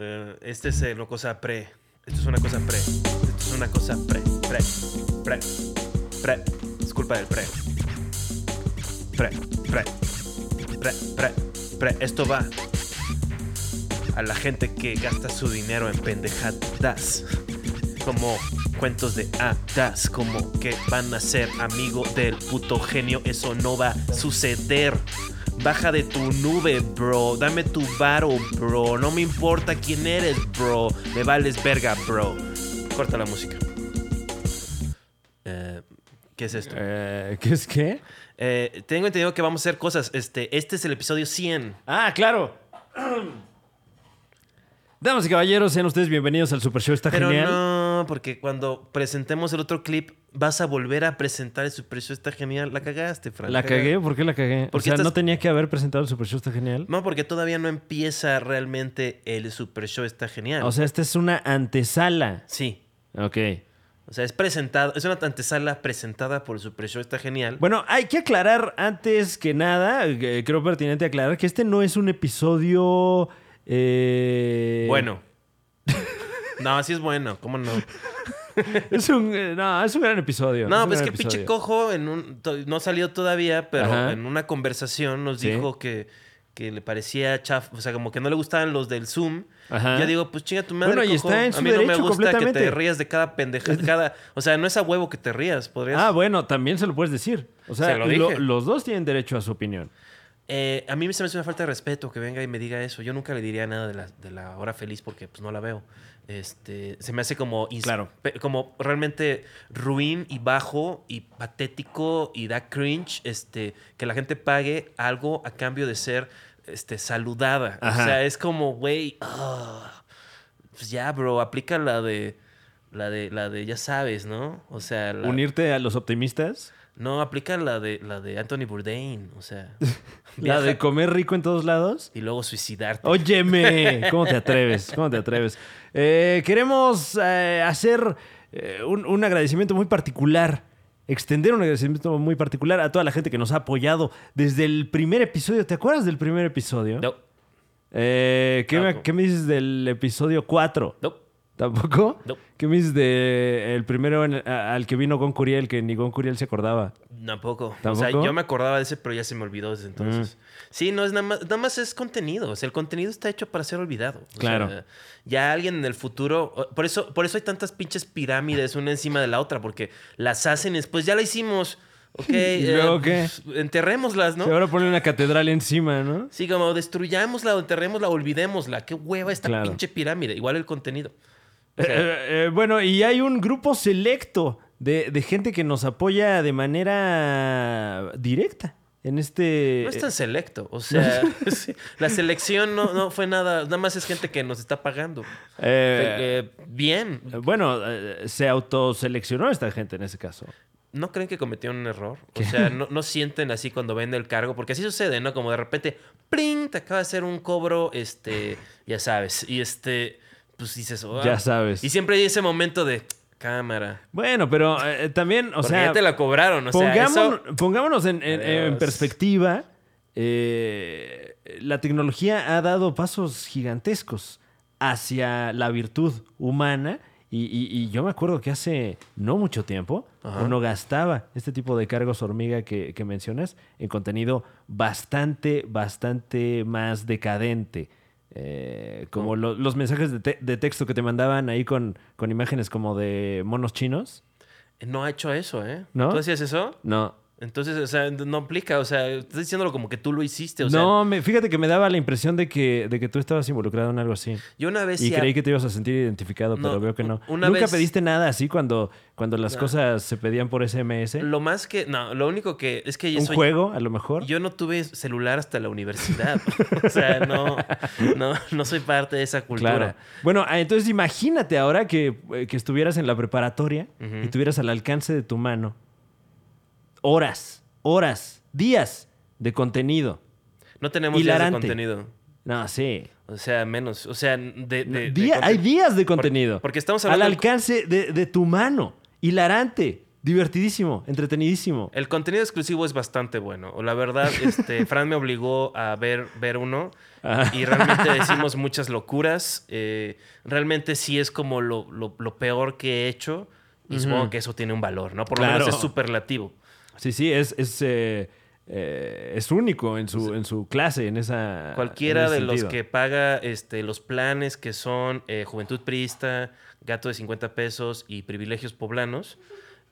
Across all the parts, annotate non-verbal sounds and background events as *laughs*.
Eh, este es eh, una cosa pre. Esto es una cosa pre. Esto es una cosa pre. Pre. Pre. Pre. Es culpa del pre. Pre. Pre. Pre. Pre. Pre. Esto va a la gente que gasta su dinero en pendejadas. Como cuentos de hadas. Como que van a ser amigo del puto genio. Eso no va a suceder. Baja de tu nube, bro. Dame tu varo, bro. No me importa quién eres, bro. Me vales verga, bro. Corta la música. Eh, ¿Qué es esto? Eh, ¿Qué es qué? Eh, tengo entendido que vamos a hacer cosas. Este, este es el episodio 100. Ah, claro. *clears throat* Damas y caballeros, sean ustedes bienvenidos al Super Show. Está Pero genial. no, porque cuando presentemos el otro clip, vas a volver a presentar el Super Show. Está genial. La cagaste, Frank. ¿La cagué? ¿Por qué la cagué? O Porque sea, estás- no tenía que haber presentado el Super Show. Está genial. No, porque todavía no empieza realmente el Super Show. Está genial. O sea, esta es una antesala. sí. Ok. O sea, es presentado, es una antesala presentada por el Super Show, está genial. Bueno, hay que aclarar antes que nada, eh, creo pertinente aclarar que este no es un episodio... eh, Bueno. *laughs* No, así es bueno, ¿cómo no? *laughs* Es un, eh, no, es un gran episodio. No, pues es gran que pinche episodio. cojo en un, no salió todavía, pero Ajá. en una conversación nos Sí. dijo que, que le parecía chaf, o sea, como que no le gustaban los del Zoom. Ajá. Yo digo, pues chinga tu madre, Bueno, y cojo. está en A su mí no me gusta que te rías de cada pendeja, *laughs* cada, o sea, no es a huevo que te rías, podrías Ah, bueno, también se lo puedes decir. O sea, Se lo lo- dije. los dos tienen derecho a su opinión. Eh, a mí se me hace una falta de respeto que venga y me diga eso. Yo nunca le diría nada de la, de la hora feliz porque pues no la veo. Este, se me hace como, Claro. como realmente ruin y bajo y patético y da cringe este, que la gente pague algo a cambio de ser este, saludada. Ajá. O sea, es como, güey, ah, pues ya, bro, aplica la de, la de, la de, ya sabes, ¿no? O sea, la- Unirte a los optimistas. no, aplica la de, la de Anthony Bourdain, o sea. *laughs* La de comer rico en todos lados. y luego suicidarte. Óyeme, *laughs* ¿cómo te atreves? ¿Cómo te atreves? Eh, queremos eh, hacer eh, un, un agradecimiento muy particular, extender un agradecimiento muy particular a toda la gente que nos ha apoyado desde el primer episodio. ¿Te acuerdas del primer episodio? No, Eh, ¿qué, me, qué me dices del episodio 4? no. ¿Tampoco? No. ¿Qué me dices del primero en- a- al que vino Gon Curiel, que ni Gon Curiel se acordaba? Tampoco. O ¿Tampoco? Mm. sea, yo me acordaba de ese, pero ya se me olvidó desde entonces. Sí, no es nada más, nada más es contenido. O sea, el contenido está hecho para ser olvidado. O Claro. sea, ya alguien en el futuro. Por eso, por eso hay tantas pinches pirámides una encima de la otra, porque las hacen y después ya la hicimos. Ok. *laughs* ¿Y luego qué? pues, enterrémoslas, ¿no? Se ahora pone una catedral encima, ¿no? Sí, como destruyámosla enterrémosla, olvidémosla. Qué hueva esta Claro. pinche pirámide. Igual el contenido. Sea, Eh, eh, bueno, y hay un grupo selecto de, de gente que nos apoya de manera directa en este... No es tan selecto. O *laughs* sea, *laughs* la selección no, no fue nada. Nada más es gente que nos está pagando. eh, Eh, bien. bueno, eh, se autoseleccionó esta gente en ese caso. ¿No creen que cometieron un error? O sea, no, no sienten así cuando ven el cargo, porque así sucede, ¿no? Como de repente, ¡pring! Te acaba de hacer un cobro, este, ya sabes. Y este, pues dices, "Ah". Ya sabes. Y siempre hay ese momento de cámara. Bueno, pero eh, también, o Porque sea... ya te la cobraron, o sea, Pongámonos, eso- pongámonos en, en- en Adiós. perspectiva. eh, la tecnología ha dado pasos gigantescos hacia la virtud humana. Y, y- y yo me acuerdo que hace no mucho tiempo Ajá. uno gastaba este tipo de cargos hormiga que, que mencionas en contenido bastante, bastante más decadente. Eh, como lo- los mensajes de, te- de texto que te mandaban ahí con, con imágenes como de monos chinos. No ha hecho eso, ¿eh? ¿No? ¿Tú hacías eso? No, Entonces, o sea, no aplica, o sea, estás diciéndolo como que tú lo hiciste, o sea, no, me- fíjate que me daba la impresión de que, de que tú estabas involucrado en algo así. yo una vez Y creí que te ibas a sentir identificado, No, pero veo que no. una ¿Nunca vez- pediste nada así cuando, cuando las No. cosas se pedían por SMS? Lo más que, no, lo único que es que yo ¿Un soy- juego, a lo mejor? Yo no tuve celular hasta la universidad. *laughs* o sea, no, no, no soy parte de esa cultura. Claro. Bueno, ah, entonces imagínate ahora que, eh, que estuvieras en la preparatoria y tuvieras al alcance de tu mano horas, horas, días de contenido. No tenemos días de Hilarante. contenido. No, sí. O sea, menos. O sea, de. de- Día- hay días de contenido. porque estamos Al hablando del- alcance de, de tu mano. Hilarante. divertidísimo, entretenidísimo. El contenido exclusivo es bastante bueno. O La verdad, este, *laughs* Fran me obligó a ver, ver uno Ah. y realmente *laughs* decimos muchas locuras. Eh, realmente sí es como lo, lo- lo peor que he hecho y supongo que eso tiene un valor, ¿no? Por lo Claro. menos es superlativo. Sí, sí, es, es, eh, eh, es único en su, en su clase, en esa. Cualquiera en de los que paga este, los planes que son eh, Juventud Priista, Gato de 50 pesos y Privilegios Poblanos,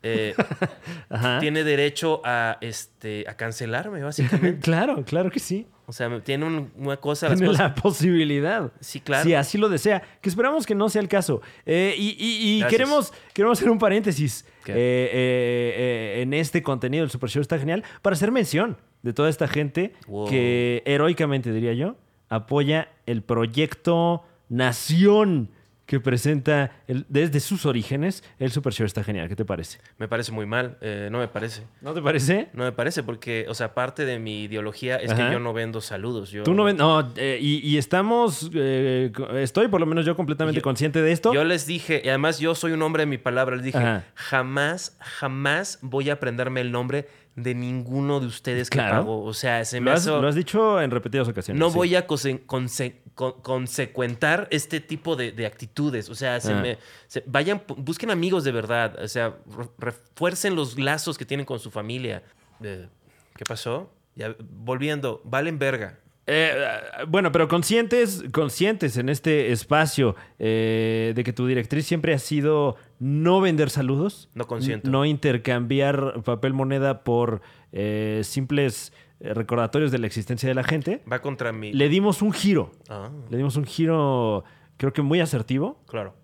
eh, *laughs* tiene derecho a, este, a cancelarme, básicamente. *laughs* claro, claro que sí. O sea, tiene un- una cosa, las Tiene cosas... la posibilidad. Sí, claro. Si así lo desea. Que esperamos que no sea el caso. Eh, y y- y Gracias. queremos, queremos hacer un paréntesis eh, en este contenido del Super Show. Está genial. Para hacer mención de toda esta gente Wow. que heroicamente, diría yo, apoya el proyecto Nación que presenta el- desde sus orígenes el Super Show. Está genial. ¿Qué te parece? Me parece muy mal. eh, no me parece. ¿No te parece? No me parece porque, o sea, parte de mi ideología es Ajá. que yo no vendo saludos. Yo, Tú no ven, no, eh, y, y estamos, eh, estoy por lo menos yo completamente Yo- consciente de esto. Yo les dije, y además yo soy un hombre de mi palabra, les dije, Ajá. jamás, jamás voy a aprenderme el nombre de ninguno de ustedes que Claro. pago. O sea, se me lo, has, hace... lo has dicho en repetidas ocasiones. No sí. voy a conse- conse- con- consecuentar este tipo de, de actitudes. O sea, se Ah. me, se- vayan, busquen amigos de verdad. O sea, re- refuercen los lazos que tienen con su familia. Eh, ¿Qué pasó? Ya, volviendo, valen verga. Eh, eh, bueno, pero conscientes, conscientes en este espacio eh, de que tu directriz siempre ha sido no vender saludos. No consiento. No intercambiar papel moneda por eh, simples recordatorios de la existencia de la gente. Va contra mi... Le dimos un giro. Ah, Le dimos un giro, creo que muy asertivo. claro.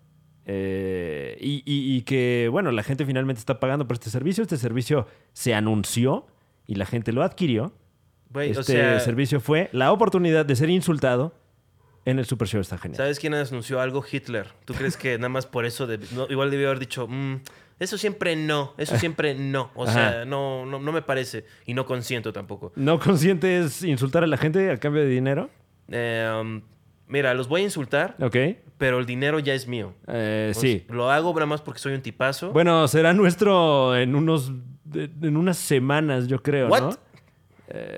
Eh, y, y- y que, bueno, la gente finalmente está pagando por este servicio. Este servicio se anunció y la gente lo adquirió. Este o sea, servicio fue la oportunidad de ser insultado en el Super Show. Está genial. ¿sabes quién anunció algo? Hitler. ¿Tú crees que nada más por eso, de- no, igual debió haber dicho, "Mm, eso siempre no, eso siempre no? O sea, no, no, no me parece y no consiento tampoco. ¿No consientes insultar a la gente a cambio de dinero? Eh, um, mira, los voy a insultar, Ok. Pero el dinero ya es mío. Eh, sí. Lo hago nada más porque soy un tipazo. Bueno, será nuestro en unos en unas semanas, yo creo, What? ¿no?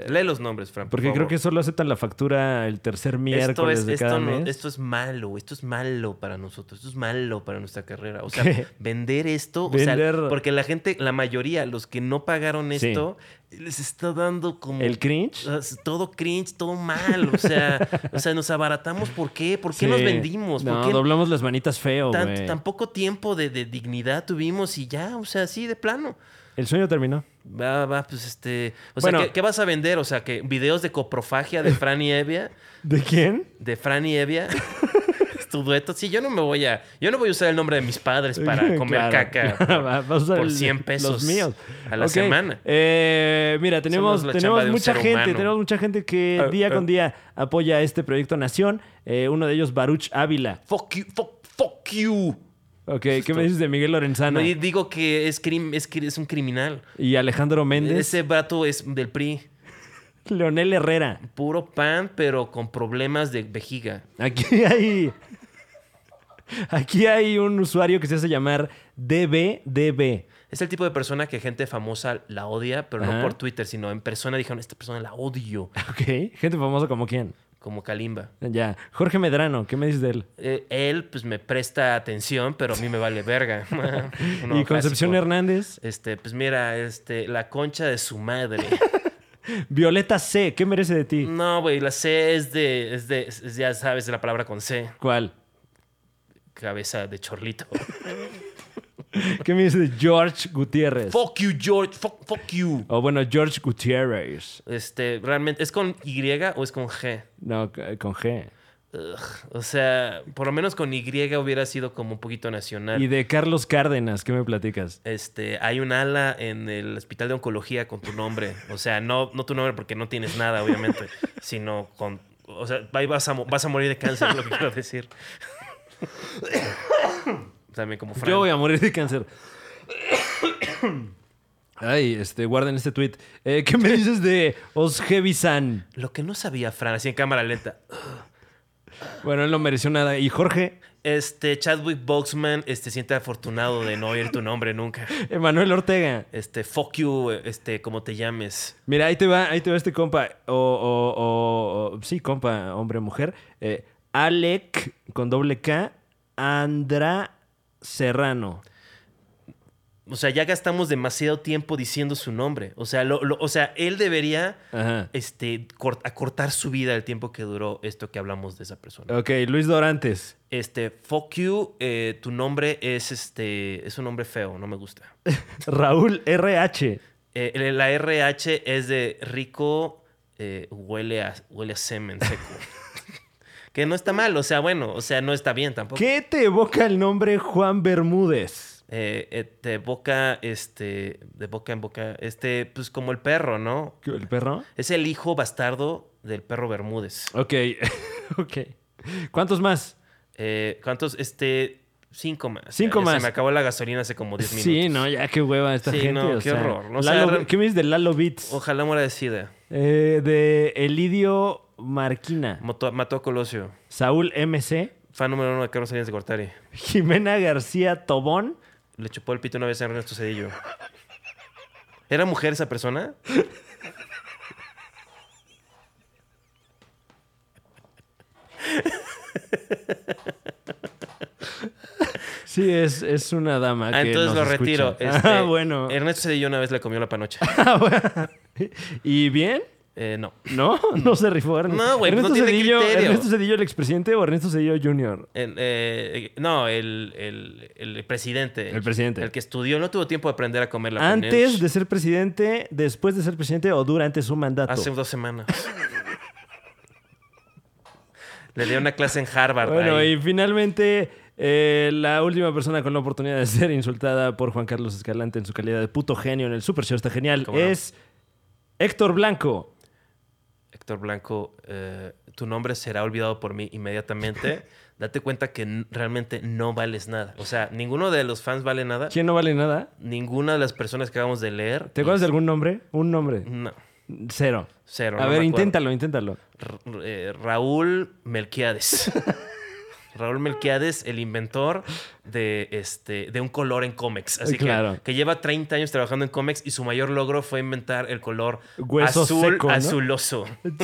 Lee los nombres, Fran. por Porque creo favor. que solo aceptan la factura el tercer miércoles esto es, de esto, cada no- mes. esto es malo, esto es malo para nosotros, esto es malo para nuestra carrera. O sea, ¿Qué? vender esto, o sea, porque la gente, la mayoría, los que no pagaron Sí. esto, les está dando como ¿El cringe? Todo cringe, todo mal. O sea, *laughs* o sea, nos abaratamos. ¿Por qué? ¿Por qué Sí. nos vendimos? ¿Por No, qué doblamos las manitas feo, tan, poco tiempo de, de dignidad tuvimos y ya? O sea, así de plano. El sueño terminó. Va, va, pues este. O Bueno. sea, ¿qué, qué vas a vender? O sea, que videos de coprofagia de Fran y Evia. *laughs* ¿De quién? De Fran y Evia. Es *laughs* tu dueto. Sí, yo no me voy a. Yo no voy a usar el nombre de mis padres para *laughs* comer Claro. caca. Por- vas a usar por el- 100 pesos Los míos. a la semana. Eh, mira, tenemos, tenemos mucha gente, humano. tenemos mucha gente que Ah, día ah. con día apoya este proyecto Nación. Eh, uno de ellos, Baruch Ávila. Fuck you, fuck, fuck you. Ok, ¿qué me dices de Miguel Lorenzana? No, digo que es, crim- es, un criminal. Y Alejandro Méndez. Ese vato es del PRI. *laughs* Leonel Herrera. Puro pan, pero con problemas de vejiga. Aquí hay. Aquí hay un usuario que se hace llamar DBDB. Es el tipo de persona que gente famosa la odia, pero Ajá. no por Twitter, sino en persona dijeron, esta persona la odio, Ok. Gente famosa como quién. Como Kalimba. Ya. Jorge Medrano, ¿qué me dices de él? Eh, él, pues, me presta atención, pero a mí me vale verga. *laughs* Uno *laughs* y Concepción clásico. Hernández. Este, pues mira, este, la concha de su madre. *laughs* Violeta C, ¿qué merece de ti? No, güey, la C es de, es de, es- ya sabes de la palabra con C, ¿Cuál? cabeza de chorlito. ¿Qué me dices de George Gutiérrez? fuck you, George, fuck, fuck you. O bueno, George Gutiérrez. Este, realmente, ¿es con Y o es con G? No, c- con G. Ugh, o sea, por lo menos con Y hubiera sido como un poquito nacional. Y de Carlos Cárdenas, ¿qué me platicas? Este, hay un ala en el hospital de oncología con tu nombre. O sea, no, no tu nombre porque no tienes nada, obviamente, *laughs* sino con. O sea, ahí vas a, vas a morir de cáncer, es lo que quiero decir. *coughs* También como Fran. Yo voy a morir de cáncer. Ay, este, guarden este tweet. Eh, ¿Qué me dices de Osgevi-san? Lo que no sabía Fran, así en cámara lenta. Bueno, él no mereció nada. ¿Y Jorge? Este, Chadwick Boxman, este, siente afortunado de no oír tu nombre nunca. Emanuel Ortega. Este, fuck you, este, como te llames. Mira, ahí te va, ahí te va este compa. O, o- o- o- sí, compa, hombre, mujer. Eh, Alec, con doble K, Andra Serrano. O sea, ya gastamos demasiado tiempo diciendo su nombre. O sea, lo- lo- o sea él debería Ajá. este, cort- acortar su vida el tiempo que duró esto que hablamos de esa persona. Ok, Luis Dorantes. Este, fuck you, eh, tu nombre es este, es un nombre feo, no me gusta. *laughs* Raúl RH. Eh, la RH es de rico, eh, huele, a, huele a semen seco. *laughs* que no está mal, o sea, bueno, o sea, no está bien tampoco. ¿Qué te evoca el nombre Juan Bermúdez? Eh, eh, de boca, este, de boca en boca, este, pues como el perro, ¿no? ¿Qué, ¿El perro? Es el hijo bastardo del perro Bermúdez. Ok, *laughs* ok. ¿Cuántos más? Eh, ¿Cuántos? Este, cinco más. Cinco Ya- más. Se me acabó la gasolina hace como 10 *laughs* minutos. Sí, no, ya qué hueva esta Sí, gente. no, o qué sea, horror. O sea, Lalo- ¿Qué me dices de Lalo Beats? Ojalá muera de sida. Eh, de Elidio Marquina. Mató, mató a Colosio. Saúl MC. Fan número uno de Carlos Salinas de Gortari. Jimena García Tobón. Le chupó el pito una vez a Ernesto Cedillo. ¿Era mujer esa persona? Sí, es, es una dama. Ah, que entonces nos lo retiro. escucha. *laughs* Este, ah, bueno. Ernesto Cedillo una vez le comió la panocha. *laughs* ¿Y bien? Eh, no. ¿No? *laughs* No se rifó. Ern- No, güey, pues no Ernesto tiene Cedillo, criterio. ¿Ernesto Cedillo el expresidente o Ernesto Cedillo Jr.? El, eh, no, el, el- el presidente. El presidente. El que estudió, no tuvo tiempo de aprender a comer la Antes panocha. de ser presidente, después de ser presidente o durante su mandato. Hace dos semanas. Le dio una clase en Harvard. Bueno, ahí. y finalmente, eh, la última persona con la oportunidad de ser insultada por Juan Carlos Escalante en su calidad de puto genio en el Super Show está genial. Es Héctor Blanco. Héctor Blanco, eh, tu nombre será olvidado por mí inmediatamente. *laughs* Date cuenta que realmente no vales nada. O sea, ninguno de los fans vale nada. ¿Quién no vale nada? Ninguna de las personas que acabamos de leer. ¿Te acuerdas de algún nombre? Un nombre. No, Cero. cero. A no ver, inténtalo, inténtalo. R- eh, Raúl Melquiades. *laughs* Raúl Melquiades, el inventor de, este, de un color en cómics. Así Claro. que, que lleva 30 años trabajando en cómics y su mayor logro fue inventar el color Hueso azul seco, ¿no? azuloso. *laughs*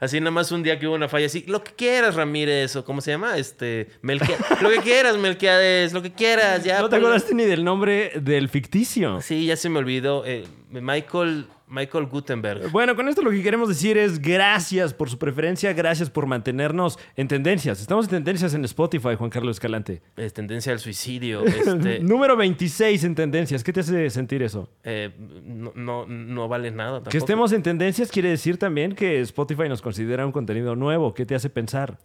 Así nada más un día que hubo una falla así, lo que quieras, Ramírez, o cómo se llama, este, Melquiades, *laughs* lo que quieras, Melquiades, lo que quieras, ya. no te ponle- acordaste ni del nombre del ficticio. Sí, ya se me olvidó. eh, Michael, Michael Gutenberg. Bueno, con esto lo que queremos decir es gracias por su preferencia, gracias por mantenernos en tendencias. Estamos en tendencias en Spotify, Juan Carlos Escalante. Es tendencia al suicidio. *laughs* Este, Número 26 en tendencias. ¿Qué te hace sentir eso? eh, no, no, no vale nada. Tampoco. Que estemos en tendencias quiere decir también que Spotify nos considera un contenido nuevo. ¿Qué te hace pensar?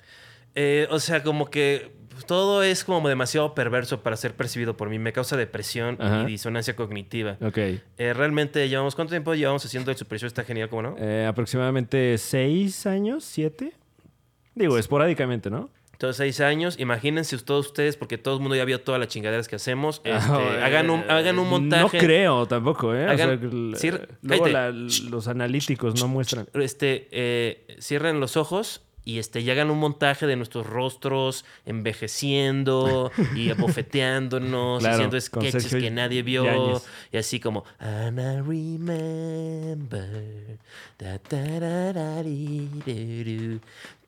Eh, o sea, como que todo es como demasiado perverso para ser percibido por mí. Me causa depresión Ajá. y disonancia cognitiva. Ok. Eh, realmente llevamos, ¿cuánto tiempo llevamos haciendo el Super Show? Está genial, ¿cómo no? Eh, aproximadamente seis años, siete. Digo, esporádicamente, ¿no? Todos seis años. Imagínense todos ustedes, porque todo el mundo ya vio todas las chingaderas que hacemos. Este, Ah, eh, hagan, un, hagan un montaje. No creo tampoco, ¿eh? O Hagan- sea, luego la- los analíticos no muestran. este, eh, cierren los ojos y, este, y hagan un montaje de nuestros rostros envejeciendo y *laughs* abofeteándonos, Claro, haciendo sketches que nadie vio. Y así como, And I remember. da, da, da, da, di, du, du,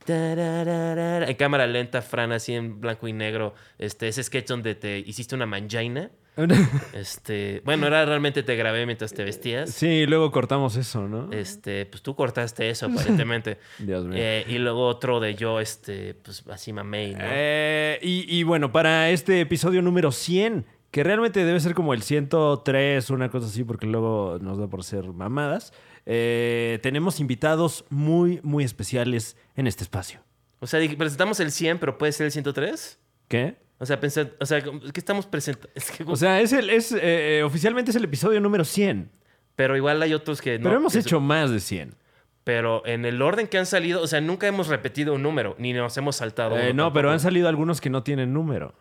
En cámara lenta, Fran, así en blanco y negro. Este, ese sketch donde te hiciste una manjaina. *laughs* Este, bueno, era realmente te grabé mientras te vestías. sí, luego cortamos eso, ¿no? Este, pues tú cortaste eso *laughs* aparentemente. Dios mío. Eh, y luego otro de yo, este, pues así mamey, ¿no? Eh, y, y bueno, para este episodio número 100, que realmente debe ser como el 103, una cosa así, porque luego nos da por ser mamadas, eh, tenemos invitados muy, muy especiales en este espacio. O sea, presentamos el 100, pero puede ser el 103. ¿Qué? O sea, pensé, o sea, ¿qué estamos presentando? *laughs* Es que, O sea, es el, es, eh, oficialmente es el episodio número 100, pero igual hay otros que no. pero hemos hecho más de 100. Pero en el orden que han salido, o sea, nunca hemos repetido un número, ni nos hemos saltado. Eh, uno no, pero han salido algunos que no tienen número.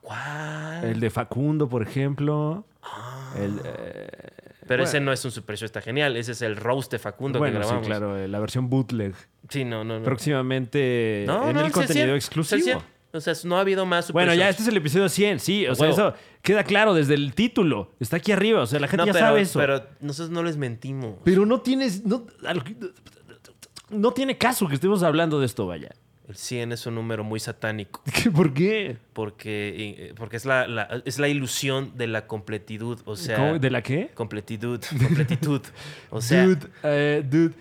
¿Cuál? El de Facundo, por ejemplo. El, eh, Pero Bueno. ese no es un Super Show, está genial. Ese es el roast de Facundo que Bueno, sí, grabamos. claro, eh, la versión bootleg. Sí, no, no, no. Próximamente No, en no, el contenido 100, exclusivo. es el 100. O sea, no ha habido más Super Bueno, ya este es el episodio 100, sí. O sea, eso queda claro desde el título. Está aquí arriba. O sea, la gente No, ya pero, sabe eso. Pero, pero nosotros no les mentimos. no tienes. No, no tiene caso que estemos hablando de esto, vaya. El 100 es un número muy satánico. *laughs* ¿Qué- ¿Por qué? Porque, eh, porque es, la, la- es la ilusión de la completitud. O sea, ¿Cómo? ¿De la qué? completitud. *laughs* Completitud. O sea, dude, eh, dude.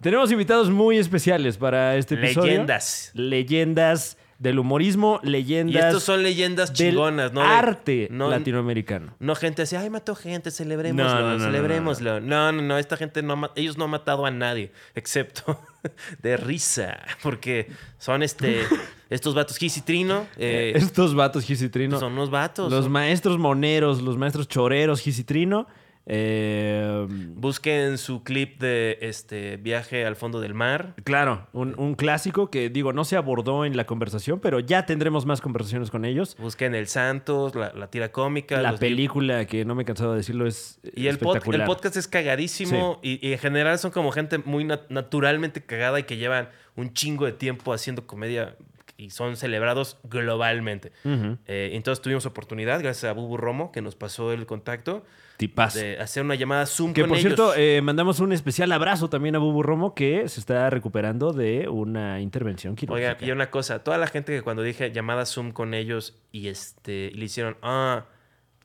Tenemos invitados muy especiales para este episodio. leyendas. Leyendas del humorismo, leyendas Y estos son leyendas chingonas, ¿no? Arte no, latinoamericano. No gente así, ay, mató gente, celebrémoslo, No, no, no, celebrémoslo. No, no, no, esta gente no ellos no han matado a nadie, excepto *laughs* de risa, porque son este, *laughs* estos vatos Gis y Trino, eh, Estos vatos Gisitrino. son unos vatos. Los maestros moneros, los maestros choreros Gisitrino. Eh, Busquen su clip de este viaje al fondo del mar. claro, un, un clásico que digo, no se abordó en la conversación, pero ya tendremos más conversaciones con ellos. Busquen El Santos, la, la tira cómica. La película, que no me he cansado de decirlo, es Y el, pod- el espectacular. podcast es cagadísimo y, y en general son como gente muy nat- naturalmente cagada y que llevan un chingo de tiempo haciendo comedia y son celebrados globalmente. Eh, entonces tuvimos oportunidad, gracias a Bubu Romo, que nos pasó el contacto, Tipazo. de hacer una llamada Zoom Que con por ellos. cierto, eh, mandamos un especial abrazo también a Bubu Romo que se está recuperando de una intervención quirúrgica. Oigan, y una cosa, toda la gente que cuando dije llamada Zoom con ellos y este le hicieron, ah,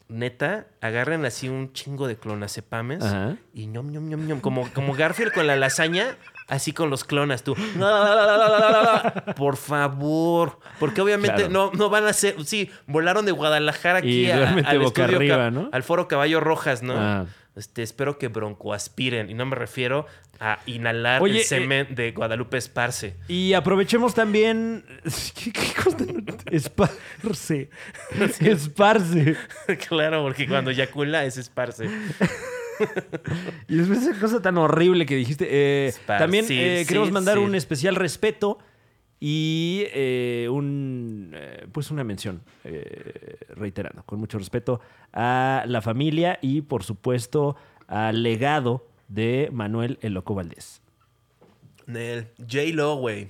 neta, agarren así un chingo de clonacepames Ajá. y ñom, ñom, ñom, ñom, como, como Garfield con la lasaña, así con los clonas, tú. Por favor, porque obviamente no, no van a ser, sí, volaron de Guadalajara aquí a- al boca estudio ¿no? al foro Caballo Rojas, ¿no? Este, espero que broncoaspiren y no me refiero a inhalar el semen de Guadalupe Esparce. Y aprovechemos también. Esparce. Esparce. claro, porque cuando eyacula es esparce. *laughs* Y después esa cosa tan horrible que dijiste. eh, también eh, sí, queremos mandar sí. un especial respeto y eh, un eh, pues una mención eh, reiterando con mucho respeto a la familia y por supuesto al legado de Manuel El Loco Valdés. Nel. J-Lo, güey.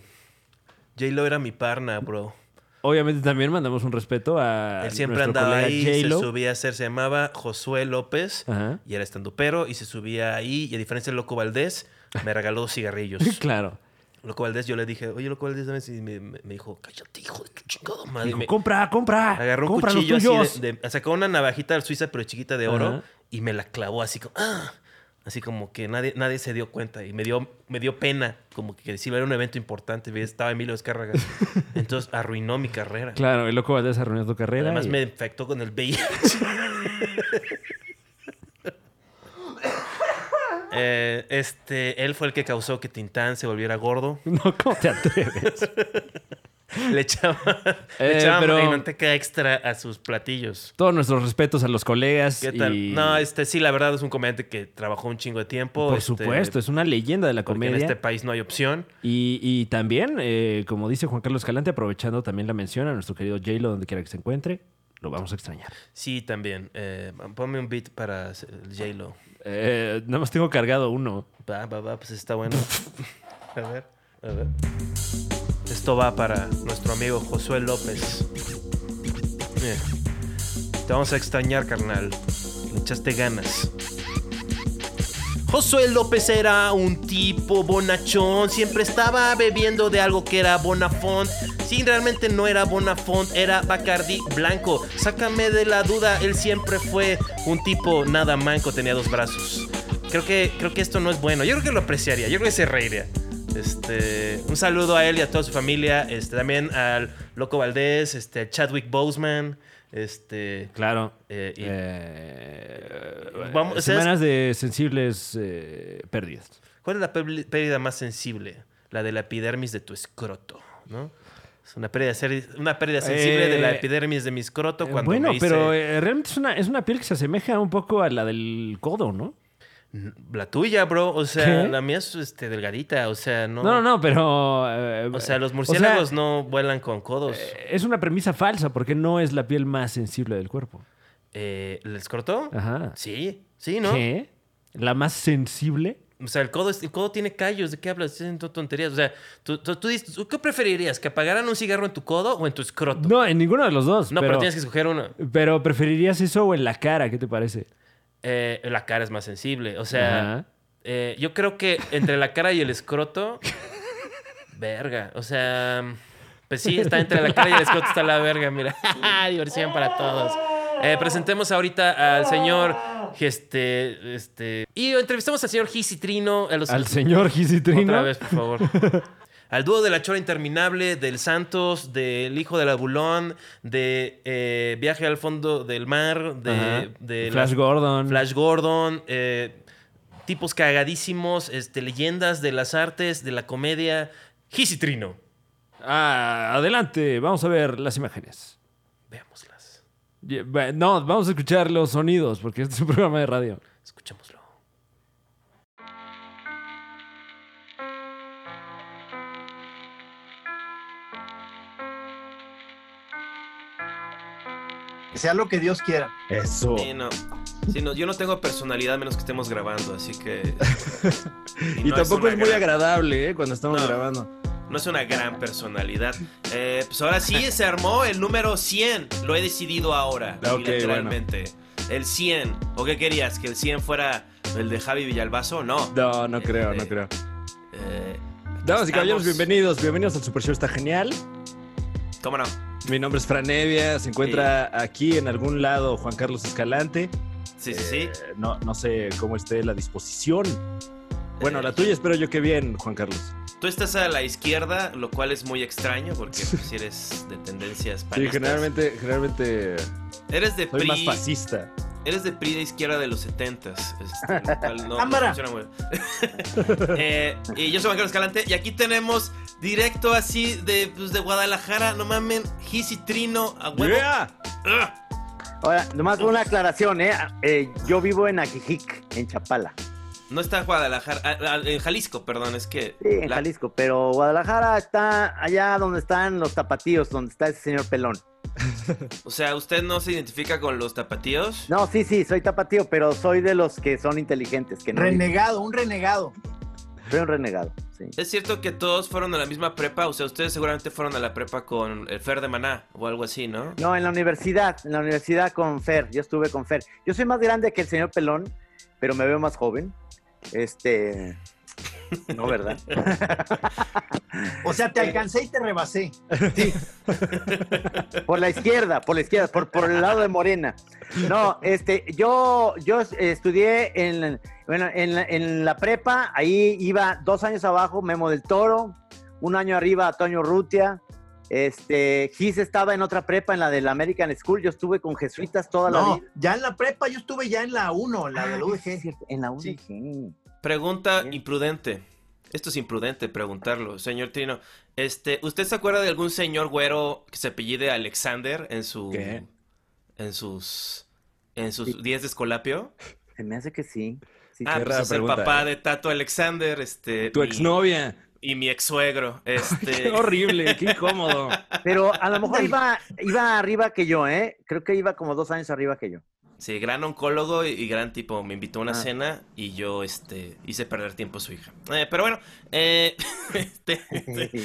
J-Lo era mi parna, bro. Obviamente también mandamos un respeto a Él siempre andaba ahí, se subía a hacer, se llamaba Josué López Ajá. y era estandupero y se subía ahí y a diferencia del Loco Valdés, me regaló dos cigarrillos. *laughs* Claro. Loco Valdés, yo le dije, oye, Loco Valdés, dame y me, dijo, cállate, hijo de tu chingada madre. Dijo, Me- compra, compra. agarró un compra cuchillo tuyos". así de, de- sacó una navajita suiza pero chiquita de oro Ajá. y me la clavó así como ¡ah! Así como que nadie, nadie se dio cuenta y me dio, me dio pena como que si era un evento importante estaba Emilio Escárraga *laughs* entonces arruinó mi carrera Claro, el Loco Valdés arruinó tu carrera. además y- me infectó con el VIH *laughs* Eh, este, él fue el que causó que Tintán se volviera gordo. *laughs* No, ¿cómo te atreves? *laughs* Le echaba, Eh, echaba manteca extra a sus platillos. Todos nuestros respetos a los colegas. ¿Qué tal? y- No, este sí, la verdad es un comediante que trabajó un chingo de tiempo. Por este, supuesto, es una leyenda de la comedia. en este país no hay opción. Y, y también, eh, como dice Juan Carlos Escalante, aprovechando también la mención a nuestro querido J-Lo, donde quiera que se encuentre, lo vamos a extrañar. Sí, también. Eh, ponme un beat para el J-Lo. Eh, nada más tengo cargado uno. Va, va, va, pues está bueno. *laughs* a ver, a ver. Esto va para nuestro amigo Josué López. Te vamos a extrañar, carnal. Le echaste ganas. Josué López era un tipo bonachón, siempre estaba bebiendo de algo que era Bonafont. Sí, realmente no era Bonafont, era Bacardi blanco. Sácame de la duda, él siempre fue un tipo nada manco, tenía dos brazos. Creo que, creo que esto no es bueno. Yo creo que lo apreciaría, yo creo que se reiría. Este, un saludo a él y a toda su familia. Este, también al Loco Valdés, este, a Chadwick Boseman. Este, Claro. eh, y- Eh, Vamos, semanas de sensibles eh, pérdidas. ¿Cuál es la pérdida más sensible? La de la epidermis de tu escroto, ¿no? Es una pérdida, una pérdida sensible de la epidermis de mi escroto cuando bueno, me hice pero realmente es una, es una piel que se asemeja un poco a la del codo, ¿no? La tuya, bro. O sea, ¿Qué? la mía es este, delgadita. O sea, no. No, no, no, pero... eh, O sea, los o murciélagos sea, no vuelan con codos. eh, Es una premisa falsa porque no es la piel más sensible del cuerpo. Eh, ¿El escroto? Ajá. Sí, sí, ¿no? ¿Qué? ¿La más sensible? O sea, el codo, el codo tiene callos. ¿De qué hablas? Estás haciendo tonterías. O sea, tú, tú- tú dices, ¿tú ¿qué preferirías? ¿Que apagaran un cigarro en tu codo o en tu escroto? No, en ninguno de los dos. No, pero, tienes que escoger uno. pero preferirías eso o en la cara, ¿qué te parece? Eh, la cara es más sensible. O sea, eh, yo creo que entre la cara y el escroto. verga. O sea. Pues sí, está entre la cara y el escroto está la verga, mira. *laughs* Diversión para todos. Eh, presentemos ahorita al señor. Este. Este. Y entrevistamos al señor Gisitrino. A los, Al señor Gisitrino. Otra vez, por favor. *laughs* Al dúo de la chora interminable, del Santos, del hijo del abulón, de eh, Viaje al fondo del mar, de, Flash las- Gordon. Flash Gordon, eh, tipos cagadísimos, este, leyendas de las artes, de la comedia. Gisitrino. Ah, adelante, vamos a ver las imágenes. Veámoslas. No, vamos a escuchar los sonidos, porque este es un programa de radio. Escuchémoslo. Sea lo que Dios quiera. Eso. Sí, no. Sí, no, yo no tengo personalidad menos que estemos grabando, así que. *laughs* Y no tampoco es, muy gran- agradable ¿eh? cuando estamos No. grabando. No es una gran personalidad. Eh, pues ahora sí se armó el número 100. Lo he decidido ahora. *laughs* Ok, literalmente. El 100. ¿O qué querías? ¿Que el 100 fuera el de Javi Villalbazo? No. No, no creo, no creo. Eh, Damas y caballeros, bienvenidos. Bienvenidos al Super Show. Está genial. ¿Cómo no? Mi nombre es Franevia. Se encuentra aquí en algún lado Juan Carlos Escalante. Sí, sí, sí. Eh, no, no sé cómo esté la disposición. Bueno, Eh, la tuya espero yo que bien, Juan Carlos. Tú estás a la izquierda, lo cual es muy extraño porque pues, si eres de tendencias Sí, panistas. generalmente, generalmente Eres de soy más PRI. fascista. Eres de PRI de izquierda de los 70s. este, *laughs* lo cual no, no Cámara. funciona muy bien. *laughs* Eh, y yo soy Juan Carlos Escalante. Y aquí tenemos directo así de, pues, de Guadalajara. No mamen, Gis y Trino a huevo. Yeah. Ahora, nomás una aclaración, ¿eh? Eh, Yo vivo en Ajijic, en Chapala, No está en Guadalajara, ah, ah, en Jalisco, perdón, es que. sí, en la- Jalisco, pero Guadalajara está allá donde están los tapatíos, donde está ese señor pelón. *laughs* O sea, ¿usted no se identifica con los tapatíos? No, sí, sí, soy tapatío, pero soy de los que son inteligentes, que no Renegado, un renegado. soy un renegado, sí. Es cierto que todos fueron a la misma prepa, o sea, ustedes seguramente fueron a la prepa con el Fer de Maná o algo así, ¿no? No, en la universidad, en la universidad con Fer, yo estuve con Fer. Yo soy más grande que el señor pelón, pero me veo más joven. Este... No, ¿verdad? *laughs* O sea, te alcancé y te rebasé. Por la izquierda, por la izquierda, por, por el lado de Morena. No, este, yo, yo estudié en, bueno, en, la, en la prepa, ahí iba dos años abajo Memo del Toro, un año arriba Toño Rutia, este, Gis estaba en otra prepa, en la del American School, yo estuve con jesuitas toda la No, vida. ya en la prepa yo estuve ya en la 1, la del Ah, UDG. es cierto, En la Sí. UDG. Pregunta Bien. imprudente. Esto es imprudente preguntarlo, señor Trino. Este, ¿usted se acuerda de algún señor güero que se apellide Alexander en su ¿Qué? en sus en sus Sí. días de escolapio? Se me hace que sí. Sí, Ah, sí. Pues el pregunta, papá eh. de Tato Alexander, este Tu mi- exnovia. Y mi ex suegro, *laughs* este Qué horrible, qué *laughs* incómodo. Pero a lo mejor iba, iba arriba que yo, ¿eh? Creo que iba como dos años arriba que yo. Sí, gran oncólogo y, y gran tipo. Me invitó a una Ah. cena y yo este, hice perder tiempo a su hija. Eh, pero bueno, eh, *laughs* este,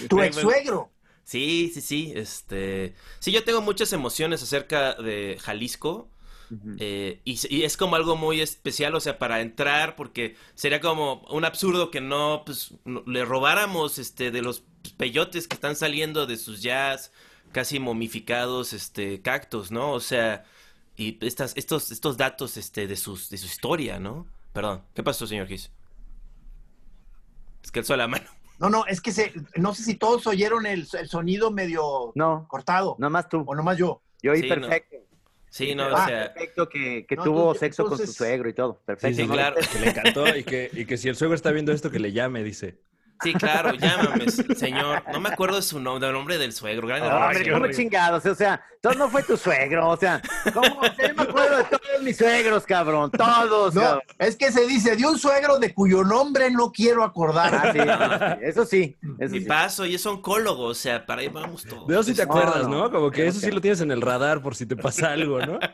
Tu eh, ex suegro. Sí, sí, sí. Este, sí, yo tengo muchas emociones acerca de Jalisco. Ujú. eh, y, se- y es como algo muy especial, o sea, para entrar, porque sería como un absurdo que no, pues, no- le robáramos, este, de los peyotes que están saliendo de sus jazz, casi momificados, este, cactus, ¿no? O sea, y estas, estos, estos datos, este, de sus, de su historia, ¿no? Perdón, ¿qué pasó, señor Gis? Es que alzó la mano. No, no, es que se, no sé si todos oyeron el, el sonido medio No, cortado. nomás tú. O nomás yo. Yo oí Sí, no. Sí, no, o sea, Perfecto que, que No, tuvo entonces- sexo con su suegro y todo. Perfecto. sí, ¿no? claro. Que le encantó y que, y que si el suegro está viendo esto, que le llame, dice. Sí, claro, llámame, señor. No me acuerdo de su nombre, del nombre del suegro. Grande No, hombre, ¿cómo chingados? O sea, todo no fue tu suegro. O sea, ¿cómo? Yo me acuerdo de todos mis suegros, cabrón. Todos, No, cabrón. es que se dice de un suegro de cuyo nombre no quiero acordar. Ah, sí, no, sí, eso sí. Eso Y sí. paso, y es oncólogo, o sea, para ahí vamos todos. De eso sí te acuerdas, no. ¿no? Como que eso sí lo tienes en el radar por si te pasa algo, ¿no? *laughs*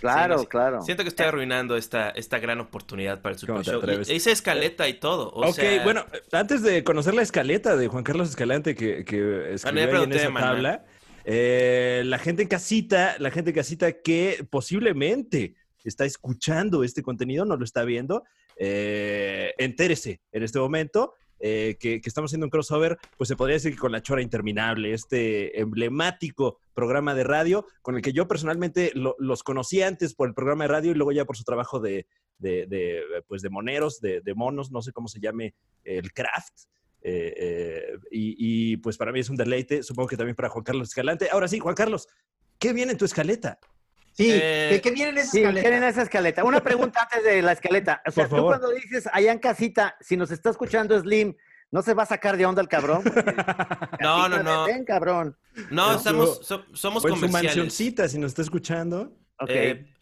Claro, Sí, claro. Siento que estoy arruinando esta, esta gran oportunidad para el Super ¿Cómo te Show. Hice escaleta y todo. O ok, sea, bueno, antes de conocer la escaleta de Juan Carlos Escalante que, que escribió en esa tabla, eh, la gente en casita, la gente en casita que posiblemente está escuchando este contenido, no lo está viendo, eh, entérese en este momento. eh, que, que estamos haciendo un crossover, pues se podría decir que con La Chora Interminable, este emblemático programa de radio, con el que yo personalmente lo- los conocí antes por el programa de radio y luego ya por su trabajo de, de, de, pues de moneros, de, de monos, no sé cómo se llame el craft. eh, eh, y, y, pues para mí es un deleite, supongo que también para Juan Carlos Escalante. Ahora sí, Juan Carlos, ¿qué viene en tu escaleta? Sí, Eh, ¿de qué vienen esas Sí, escaletas? ¿quieren esa escaleta? Una pregunta *laughs* antes de la escaleta. O sea, Por tú favor. cuando dices allá en casita, si nos está escuchando Slim, ¿no se va a sacar de onda el cabrón? *laughs* No, no, no. Ven, cabrón. No, En estamos, so- somos O en su mansioncita, si nos está escuchando. Ok.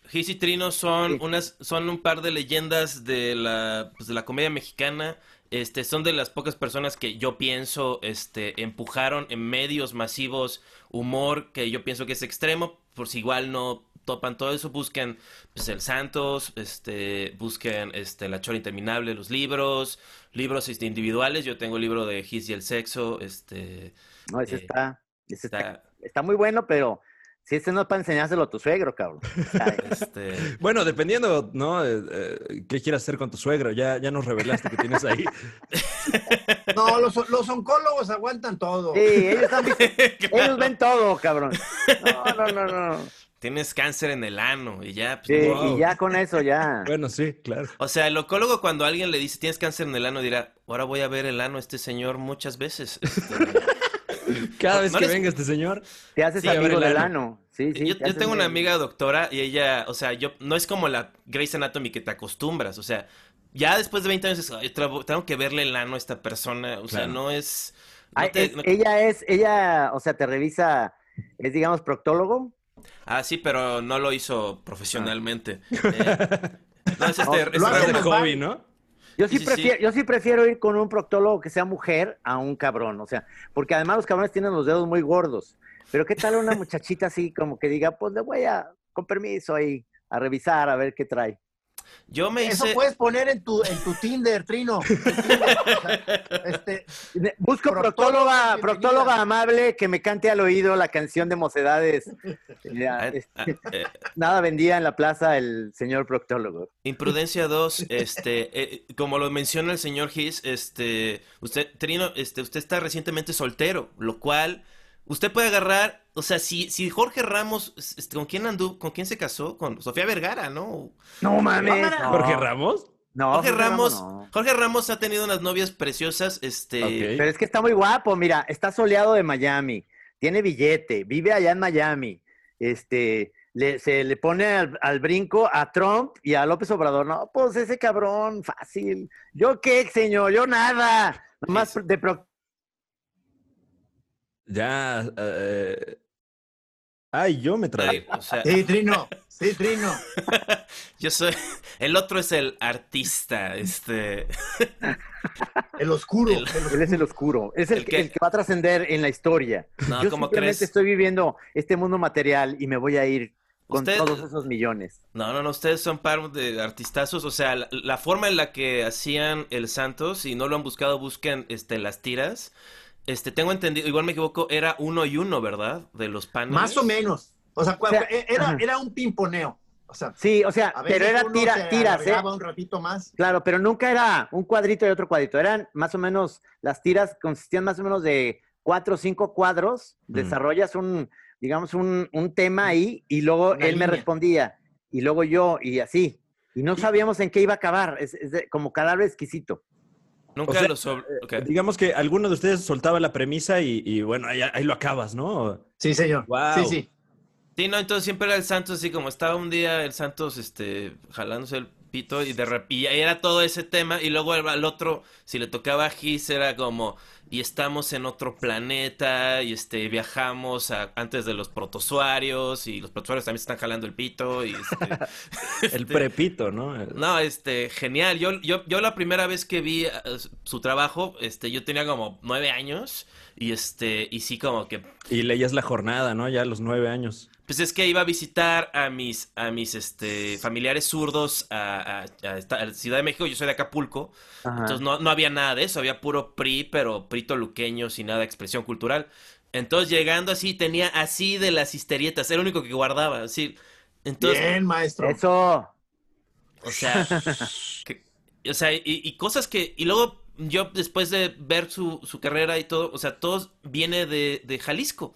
Gis y Trino son Sí. unas, son un par de leyendas de la, pues, de la comedia mexicana. Este, son de las pocas personas que yo pienso, este, empujaron en medios masivos humor que yo pienso que es extremo, por si igual no topan todo eso, busquen pues, el Santos, este, busquen este, La Chora Interminable, los libros, libros este, individuales, yo tengo el libro de Gis y el Sexo, este, no, ese eh, está, ese está, está, está muy bueno, pero si ese no es para enseñárselo a tu suegro, cabrón. *laughs* Este, *laughs* Bueno, dependiendo, ¿no? Eh, eh, ¿Qué quieras hacer con tu suegro? Ya, ya nos revelaste que tienes ahí. *laughs* No, los, los oncólogos aguantan todo. Sí, ellos, han visto- ellos ven todo, cabrón. No, no, no, no. tienes cáncer en el ano y ya, pues, Sí, wow. y ya con eso, ya. Bueno, sí, claro. O sea, el oncólogo cuando alguien le dice tienes cáncer en el ano dirá, ahora voy a ver el ano a este señor muchas veces. Este, *laughs* Cada vez No que les- venga este señor. Te haces Sí, amigo del ano. Sí, sí. yo, te yo haces tengo una amiga doctora y ella, o sea, yo no es como la Grey's Anatomy que te acostumbras, o sea, ya después de 20 años es, "Ay, tra- tengo que verle el ano a esta persona, o sea, Claro. no es... no Ay, te- es- no- Ella es, ella, o sea, te revisa, es digamos proctólogo. Ah, sí, pero no lo hizo profesionalmente. Eh, no, es este... *laughs* No, es- lo Es hace de más hobby. ¿no? Yo sí, prefiero, sí. yo sí prefiero ir con un proctólogo que sea mujer a un cabrón, o sea, porque además los cabrones tienen los dedos muy gordos. Pero qué tal una muchachita así como que diga, pues le voy a, con permiso ahí, a revisar a ver qué trae. Yo me Eso hice... puedes poner en tu, en tu Tinder, Trino. Tu Tinder, o sea, este, Busco Proctóloga, proctóloga, amable que me cante al oído la canción de Mocedades. Ya, Ah, es- ah, eh, nada vendía en la plaza el señor proctólogo. Imprudencia 2, este, eh, como lo menciona el señor Gis, este, usted, Trino, este, usted está recientemente soltero, lo cual usted puede agarrar, o sea, si, si Jorge Ramos, este, ¿con quién anduvo, con quién se casó? Con Sofía Vergara, ¿no? No mames. No. Jorge Ramos. No, Jorge Ramos, no. Jorge Ramos ha tenido unas novias preciosas, este. Pero es que está muy guapo, mira, está soleado de Miami, tiene billete, vive allá en Miami, este, le, se le pone al, al brinco a Trump y a López Obrador. No, pues ese cabrón, fácil. ¿Yo qué, señor? Yo nada. Nomás de pro- Ya. eh, Ay, yo me traí. o sea, sí, Trino, sí, Trino. *laughs* yo soy, el otro es el artista, este, El oscuro. El-. Él es el oscuro, es el, El que, que- el que va a trascender en la historia. no, Yo ¿cómo simplemente crees? estoy viviendo este mundo material y me voy a ir con Usted- todos esos millones. No, no, no, ustedes son par de artistazos, o sea, la, la forma en la que hacían el Santos, si no lo han buscado, busquen este, las tiras. Este, tengo entendido, igual me equivoco, era uno y uno, ¿verdad? De los paneles. Más o menos. O sea, O sea, era, era un pimponeo. O sea, Sí, o sea, a veces pero era uno tira, se tiras, ¿eh? un ratito más. Claro, pero nunca era un cuadrito y otro cuadrito. Eran más o menos, las tiras consistían más o menos de cuatro o cinco cuadros. Desarrollas un, digamos, un, un tema ahí y luego Una él me respondía y luego yo y así. Y no sabíamos en qué iba a acabar. Es, es de- como cadáver exquisito. Nunca O sea, lo sobre... ok. Digamos que alguno de ustedes soltaba la premisa y, y bueno, ahí, ahí lo acabas, ¿no? Sí, señor. Wow. Sí, sí. Sí, no, entonces siempre era el Santos, así como estaba un día el Santos, este, jalándose el pito y de rep- y era todo ese tema y luego al, otro si le tocaba a Gis era como y estamos en otro planeta y este viajamos a- antes de los protozoarios y los protozoarios también se están jalando el pito y este, *laughs* El prepito, ¿no? El- no, este, genial. Yo, yo, yo la primera vez que vi eh, su trabajo, este, yo tenía como nueve años y este, y sí como que, Y leías la jornada, ¿no? Ya a los nueve años. Pues es que iba a visitar a mis, a mis, este, familiares zurdos a, a- a esta- a la Ciudad de México. Yo soy de Acapulco, Ajá. entonces no, no había nada de eso, había puro PRI, pero PRI toluqueño sin nada de expresión cultural. Entonces llegando así tenía así de las histerietas, era lo único que guardaba, así. Entonces, Bien, maestro. Eso. O sea, *laughs* que- o sea, y, y cosas que, y luego yo después de ver su, su carrera y todo, o sea, todo viene de, de Jalisco.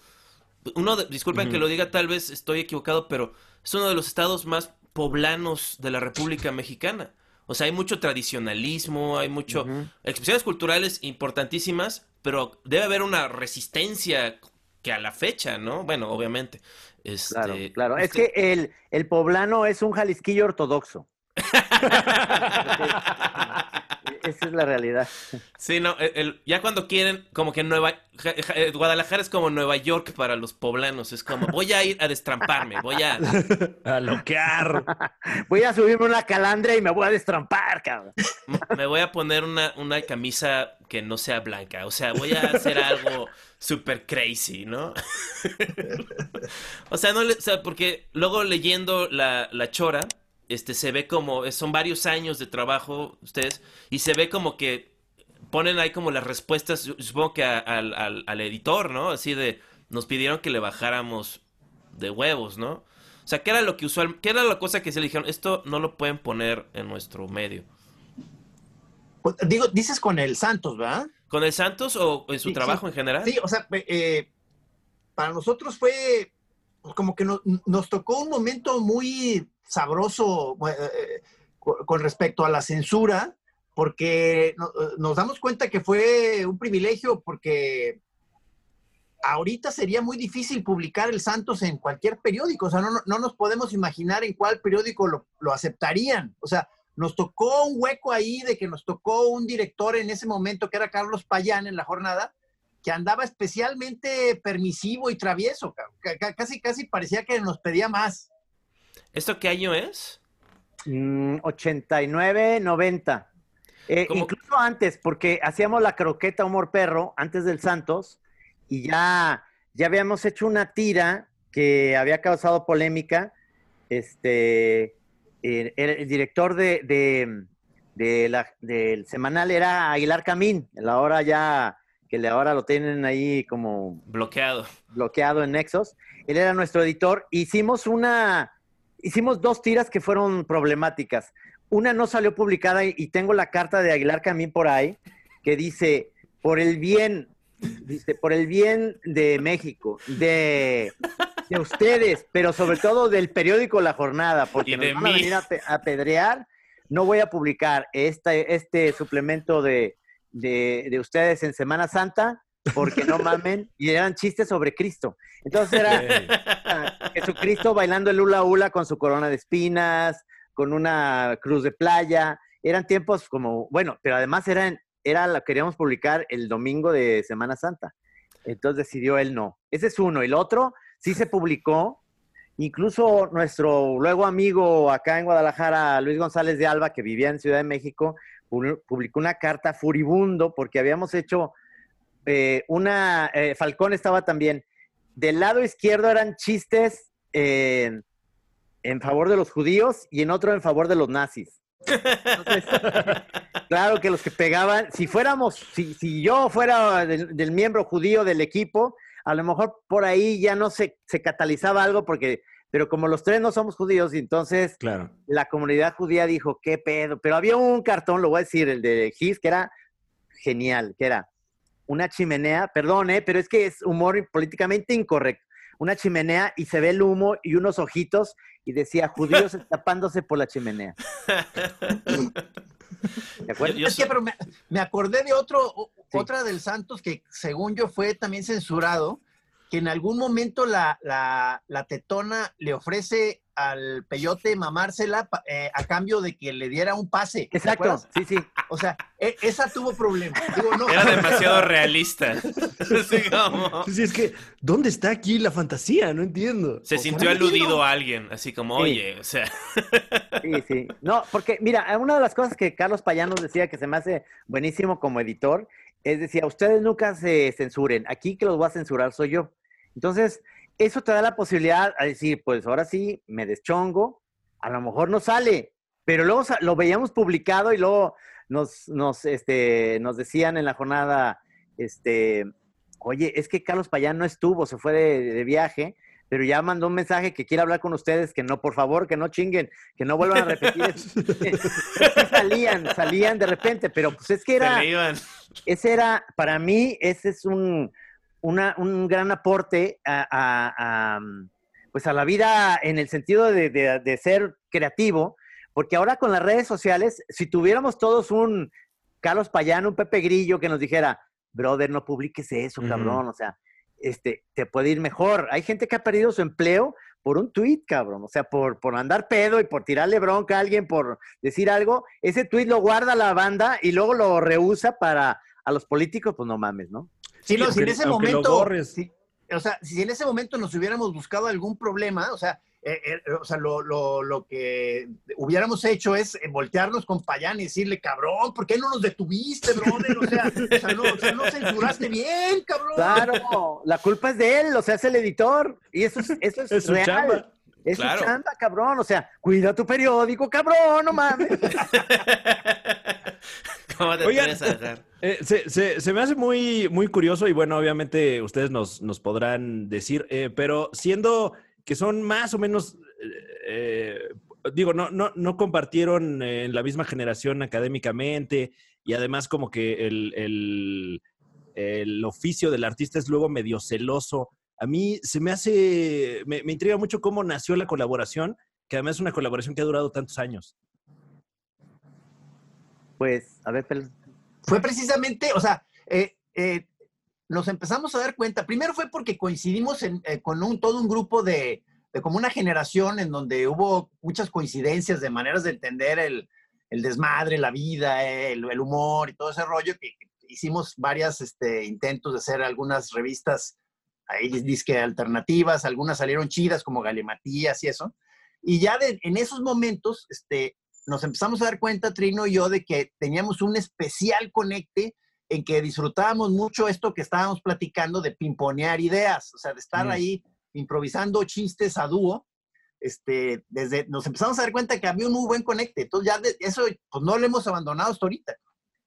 Uno, de- disculpen que lo diga, tal vez estoy equivocado, pero es uno de los estados más poblanos de la República Mexicana. O sea, hay mucho tradicionalismo, hay mucho expresiones culturales importantísimas, pero debe haber una resistencia que a la fecha, ¿no? Bueno, obviamente. Este, Claro, claro. Es este- que el, el poblano es un jalisquillo ortodoxo. *laughs* Esa es la realidad. Sí, no, el- el- ya cuando quieren, como que Nueva, eh, Guadalajara es como Nueva York para los poblanos, es como, voy a ir a destramparme, voy a... *laughs* A loquear. *laughs* Voy a subirme una calandra y me voy a destrampar, cabrón. Me voy a poner una, una camisa que no sea blanca, o sea, voy a hacer algo super crazy, ¿no? o sea, no le- o sea, porque luego leyendo la, la chora, este, se ve como, son varios años de trabajo ustedes, y se ve como que ponen ahí como las respuestas, supongo que a- al, al- al editor, ¿no? Así de, nos pidieron que le bajáramos de huevos, ¿no? O sea, ¿qué era lo que usual, qué era la cosa que se le dijeron? Esto no lo pueden poner en nuestro medio. Pues, Digo, dices con el Santos, ¿verdad? ¿Con el Santos o en su Sí, trabajo sí. en general? Sí, o sea, eh, para nosotros fue como que no- nos tocó un momento muy sabroso eh, con con respecto a la censura, porque no- nos damos cuenta que fue un privilegio porque ahorita sería muy difícil publicar el Santos en cualquier periódico, o sea, no, no- no nos podemos imaginar en cuál periódico lo, lo aceptarían, o sea, nos tocó un hueco ahí de que nos tocó un director en ese momento que era Carlos Payán en la jornada, que andaba especialmente permisivo y travieso, ca- ca- casi casi parecía que nos pedía más. ¿Esto qué año es? Mm, 89, 90. Eh, incluso antes, porque hacíamos la croqueta humor perro antes del Santos y ya, ya habíamos hecho una tira que había causado polémica. Este, eh, el, el director de, de- de la- del semanal era Aguilar Camín, la hora ya que ahora lo tienen ahí como Bloqueado. bloqueado en Nexos. Él era nuestro editor. Hicimos una, hicimos dos tiras que fueron problemáticas. Una no salió publicada y, y tengo la carta de Aguilar Camín por ahí que dice, por el bien, dice, por el bien de México, de, de ustedes, pero sobre todo del periódico La Jornada, porque nos van a venir a, pe- a pedrear. No voy a publicar este, este suplemento de, de, de ustedes en Semana Santa, porque no mamen, y eran chistes sobre Cristo. Entonces era Jesucristo bailando el hula hula con su corona de espinas, con una cruz de playa. Eran tiempos como, bueno, pero además eran, era lo queríamos publicar el domingo de Semana Santa. Entonces decidió él no. Ese es uno. El otro sí se publicó. Incluso nuestro luego amigo acá en Guadalajara, Luis González de Alba, que vivía en Ciudad de México, pu- publicó una carta furibundo porque habíamos hecho eh, una, eh, Falcón estaba también, del lado izquierdo eran chistes eh, en favor de los judíos y en otro en favor de los nazis. Entonces, *laughs* claro que los que pegaban, si fuéramos, si, si yo fuera del, del miembro judío del equipo, a lo mejor por ahí ya no se, se catalizaba algo porque, pero como los tres no somos judíos, entonces Claro. la comunidad judía dijo, qué pedo. Pero había un cartón, lo voy a decir, el de Gis, que era genial, que era una chimenea, perdón, eh, pero es que es humor políticamente incorrecto. Una chimenea y se ve el humo y unos ojitos y decía judíos *laughs* escapándose por la chimenea. *laughs* ¿De acuerdo? Yo- yo Es que, pero me, me acordé de otro, o- Sí. otra del Santos que según yo fue también censurado, que en algún momento la, la, la tetona le ofrece al peyote mamársela eh, a cambio de que le diera un pase. ¿te Exacto, sí, sí. O sea, e- esa tuvo problemas. Digo, no, Era demasiado realista. *laughs* Como... Sí, es que, ¿dónde está aquí la fantasía? No entiendo. Se O sea, sintió no aludido a alguien, así como, Sí. oye, o sea, Sí, sí. No, porque mira, una de las cosas que Carlos Payano decía que se me hace buenísimo como editor es decía, ustedes nunca se censuren, aquí que los voy a censurar soy yo. Entonces, eso te da la posibilidad a decir, pues ahora sí, me deschongo, a lo mejor no sale, pero luego lo veíamos publicado y luego nos, nos, este, nos decían en la jornada, este, oye, es que Carlos Payán no estuvo, se fue de, de viaje, pero ya mandó un mensaje que quiere hablar con ustedes, que no, por favor, que no chinguen, que no vuelvan a repetir. *laughs* Sí salían, salían de repente, pero pues es que era, ese era, para mí, ese es un, una- un gran aporte a, a- a, mm, pues a la vida en el sentido de, de- de ser creativo, porque ahora con las redes sociales, si tuviéramos todos un Carlos Payano, un Pepe Grillo que nos dijera, brother, no publiques eso, cabrón, o sea, este, te puede ir mejor. Hay gente que ha perdido su empleo por un tuit, cabrón, o sea, por, por andar pedo y por tirarle bronca a alguien, por decir algo, ese tuit lo guarda la banda y luego lo rehúsa para a los políticos, pues no mames, ¿no? Sí, no, si en ese momento, borres. si- o sea, si en ese momento nos hubiéramos buscado algún problema, o sea, eh, eh, o sea, lo, lo- lo que hubiéramos hecho es eh, voltearnos con Payán y decirle, cabrón, ¿por qué no nos detuviste, brother? O sea, o sea, no, o sea, no censuraste bien, cabrón. Claro, la culpa es de él, o sea, es el editor. Y eso es, eso es, *laughs* Es su real. chamba. Es Claro. su chamba, cabrón. O sea, cuida tu periódico, cabrón, no mames. *laughs* ¿Cómo te Oigan. a dejar? Eh, se, se- se me hace muy, muy curioso y bueno, obviamente ustedes nos, nos podrán decir, eh, pero siendo que son más o menos, eh, eh, digo, no, no, no compartieron eh, en la misma generación académicamente y además como que el, el- el oficio del artista es luego medio celoso. A mí se me hace, me, me intriga mucho cómo nació la colaboración, que además es una colaboración que ha durado tantos años. Pues, a ver, pel- Fue precisamente, o sea, eh, eh, nos empezamos a dar cuenta, primero fue porque coincidimos eh, con un, todo un grupo de, como una generación en donde hubo muchas coincidencias de maneras de entender el, desmadre, la vida, el, humor y todo ese rollo, que, hicimos varios este, intentos de hacer algunas revistas ahí disque alternativas, algunas salieron chidas como Galimatías y eso. Y ya en esos momentos, este, nos empezamos a dar cuenta, Trino y yo, de que teníamos un especial conecte en que disfrutábamos mucho esto que estábamos platicando de pimponear ideas, o sea, de estar Mm. ahí improvisando chistes a dúo. Este, desde, nos empezamos a dar cuenta que había un muy buen conecte. Entonces ya de- eso, pues no lo hemos abandonado hasta ahorita.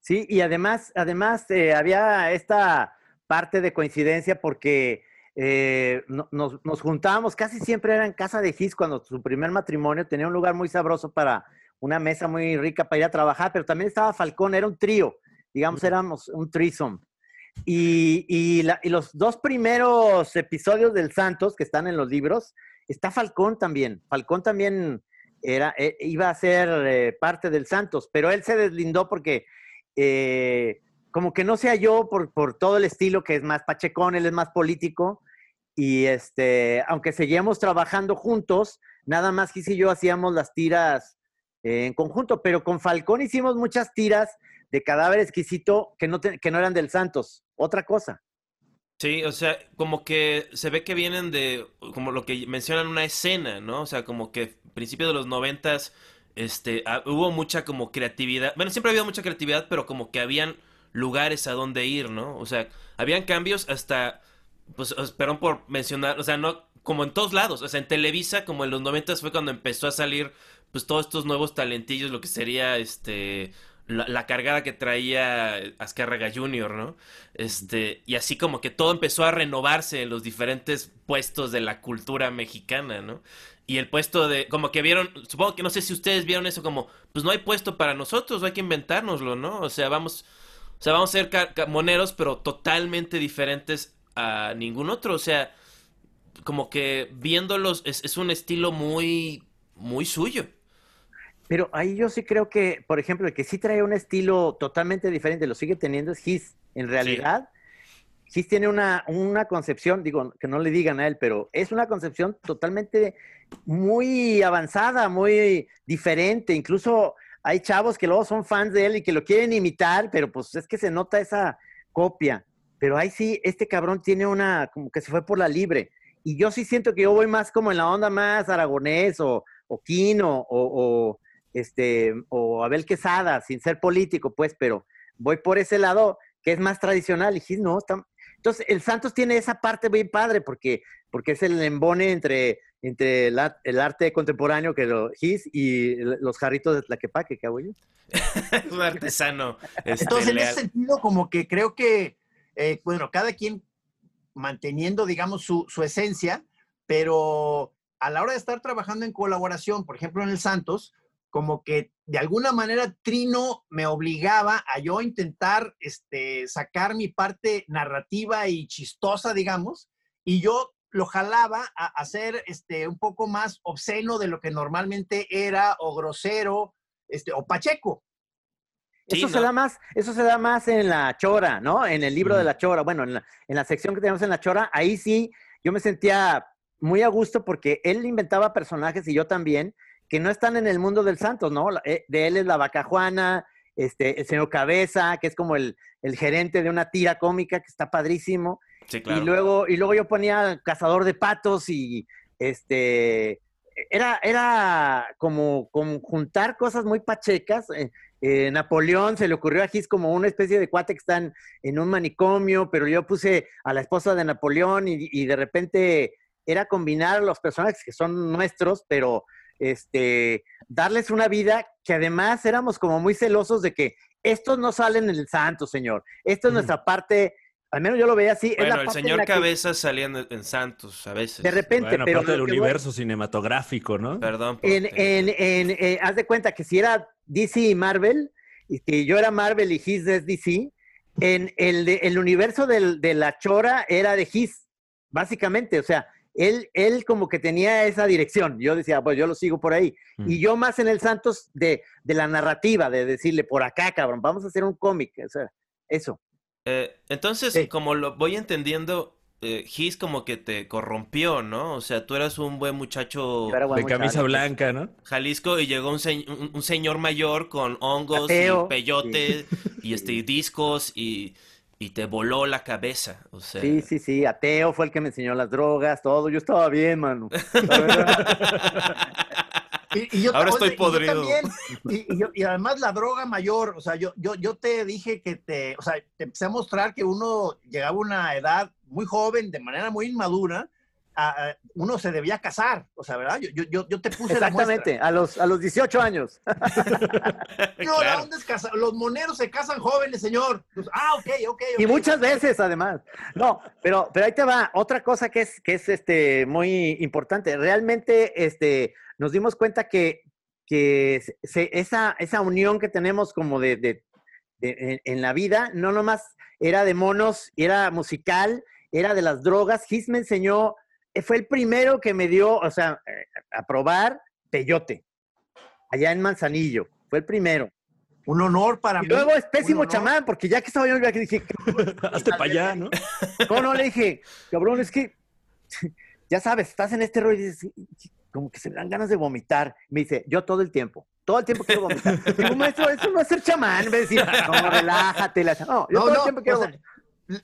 Sí, y además, además eh, había esta parte de coincidencia porque eh, no- nos, nos juntábamos, casi siempre era en casa de Gis cuando su primer matrimonio tenía un lugar muy sabroso para una mesa muy rica para ir a trabajar, pero también estaba Falcón, era un trío, digamos, éramos un threesome. Y, y la- y los dos primeros episodios del Santos que están en los libros, está Falcón también. Falcón también era, eh, iba a ser eh, parte del Santos, pero él se deslindó porque eh, como que no sea yo por, por todo el estilo que es más pachecón, él es más político. Y este, aunque seguíamos trabajando juntos, nada más Gis y yo hacíamos las tiras en conjunto, pero con Falcón hicimos muchas tiras de cadáver exquisito que no, te- que no eran del Santos, otra cosa. Sí, o sea, como que se ve que vienen de, como lo que mencionan, una escena, ¿no? O sea, como que principios de los noventas, este, ah, hubo mucha como creatividad. Bueno, siempre ha habido mucha creatividad, pero como que habían lugares a donde ir, ¿no? O sea, habían cambios hasta, pues, perdón por mencionar, o sea, no, como en todos lados, o sea, en Televisa, como en los noventas fue cuando empezó a salir, pues, todos estos nuevos talentillos, lo que sería, este, la, cargada que traía Azcárraga Jr., ¿no? Este, y así como que todo empezó a renovarse en los diferentes puestos de la cultura mexicana, ¿no? Y el puesto de, como que vieron, supongo que no sé si ustedes vieron eso como, pues no hay puesto para nosotros, hay que inventárnoslo, ¿no? O sea, vamos, o sea, vamos a ser moneros, pero totalmente diferentes a ningún otro, o sea, como que viéndolos es, es un estilo muy, muy suyo. Pero ahí yo sí creo que, por ejemplo, el que sí trae un estilo totalmente diferente, lo sigue teniendo es Gis, en realidad. Gis tiene una, una concepción, digo, que no le digan a él, pero es una concepción totalmente muy avanzada, muy diferente. Incluso hay chavos que luego son fans de él y que lo quieren imitar, pero pues es que se nota esa copia. Pero ahí sí, este cabrón tiene una, como que se fue por la libre. Y yo sí siento que yo voy más como en la onda más aragonés o, o Quino o, o, este, o Abel Quesada, sin ser político, pues, pero voy por ese lado que es más tradicional. Y Gis, no, está... Entonces, el Santos tiene esa parte bien padre porque, porque es el embone entre, entre el, ar- el arte contemporáneo que lo Gis y los jarritos de Tlaquepaque, ¿qué hago yo? Es *laughs* un artesano. este, Entonces, en ese sentido, como que creo que, eh, bueno, cada quien manteniendo, digamos, su, su esencia, pero a la hora de estar trabajando en colaboración, por ejemplo, en el Santos, como que de alguna manera Trino me obligaba a yo intentar este, sacar mi parte narrativa y chistosa, digamos, y yo lo jalaba a, a ser este, un poco más obsceno de lo que normalmente era, o grosero, este, o pacheco. Sí, eso ¿no? se da más, eso se da más en la chora, ¿no? En el libro de la chora. Bueno, en la, en la sección que tenemos en la chora, ahí sí yo me sentía muy a gusto porque él inventaba personajes y yo también, que no están en el mundo del Santos, ¿no? Eh, De él es la vaca Juana, este, el señor Cabeza, que es como el, el gerente de una tira cómica que está padrísimo. Sí, claro. Y luego, y luego yo ponía cazador de patos y este era, era como, como juntar cosas muy pachecas. Eh, eh, Napoleón se le ocurrió a Gis como una especie de cuate que están en un manicomio, pero yo puse a la esposa de Napoleón y, y de repente era combinar los personajes que son nuestros, pero este darles una vida que además éramos como muy celosos de que estos no salen en el santo, señor. Esto es nuestra parte, al menos yo lo veía así. es la Bueno, el señor la que Cabeza salía en, Santos a veces. De repente, Bueno, pero parte del voy- universo cinematográfico, ¿no? Perdón. por- en, en, en, eh, haz de cuenta que si era DC y Marvel, y que yo era Marvel y His es DC, en el, de- el universo del- de la Chora era de His, básicamente. O sea, él, él como que tenía esa dirección. Yo decía, pues yo lo sigo por ahí. Mm. Y yo más en el Santos de, de la narrativa, de decirle, por acá, cabrón, vamos a hacer un cómic. O sea, eso. Eh, entonces, Sí. como lo voy entendiendo, eh, Gis como que te corrompió, ¿no? O sea, tú eras un buen muchacho buen De camisa blanca, ¿no? Jalisco y llegó un, se- un- un señor mayor con hongos Ateo, y peyote *laughs* y este y discos y, y te voló la cabeza. O sea, Sí, sí, sí. Ateo fue el que me enseñó las drogas, todo. Yo estaba bien, mano. Y, y yo, Ahora oye, estoy y yo podrido. también, y, y yo- y además la droga mayor, o sea, yo, yo, yo te dije que te, o sea, te empecé a mostrar que uno llegaba a una edad muy joven, de manera muy inmadura, a- a- uno se debía casar, o sea, ¿verdad? Yo, yo, yo, te puse la. Exactamente, a los, a los 18 años. *laughs* No, Claro. ¿dónde es casa- Los moneros se casan jóvenes, señor. Pues, ah, ok, ok, ok. Y muchas veces, además. No, pero, pero ahí te va. Otra cosa que es, que es este, muy importante. Realmente este, nos dimos cuenta que, que se- esa, esa unión que tenemos como de, de- de- en, en la vida, no nomás era de monos, era musical, era de las drogas. Gis me enseñó, fue el primero que me dio, o sea, eh, a probar peyote, allá en Manzanillo. Fue el primero. Un honor para Y mí. luego es pésimo chamán, porque ya que estaba yo, que dije, *laughs* Hazte para allá, ¿no? *laughs* no, no, le dije, cabrón, es que, *laughs* ya sabes, estás en este rollo y dices, como que se me dan ganas de vomitar. Me dice, yo todo el tiempo, todo el tiempo quiero vomitar. Digo, maestro, eso no es ser chamán. Me decir, no, relájate. la- No, yo No, todo no, el tiempo quiero o sea, vomitar.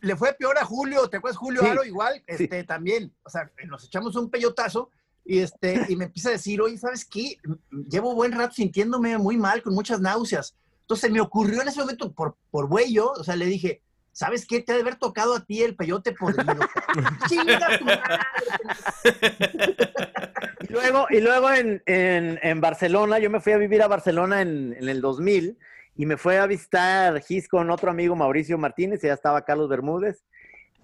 Le fue peor a Julio, ¿te acuerdas Julio Sí. Aro? Igual, este, también, o sea, nos echamos un peyotazo y este, y me empieza a decir, oye, ¿sabes qué? Llevo buen rato sintiéndome muy mal, con muchas náuseas. Entonces me ocurrió en ese momento, por, por yo, o sea, le dije, ¿sabes qué? Te ha de haber tocado a ti el peyote podrido. *laughs* Chinga tu madre. Y luego, y luego en, en- en Barcelona, yo me fui a vivir a Barcelona en, en el 2000 y me fue a visitar Gis con otro amigo, Mauricio Martínez, y ya estaba Carlos Bermúdez.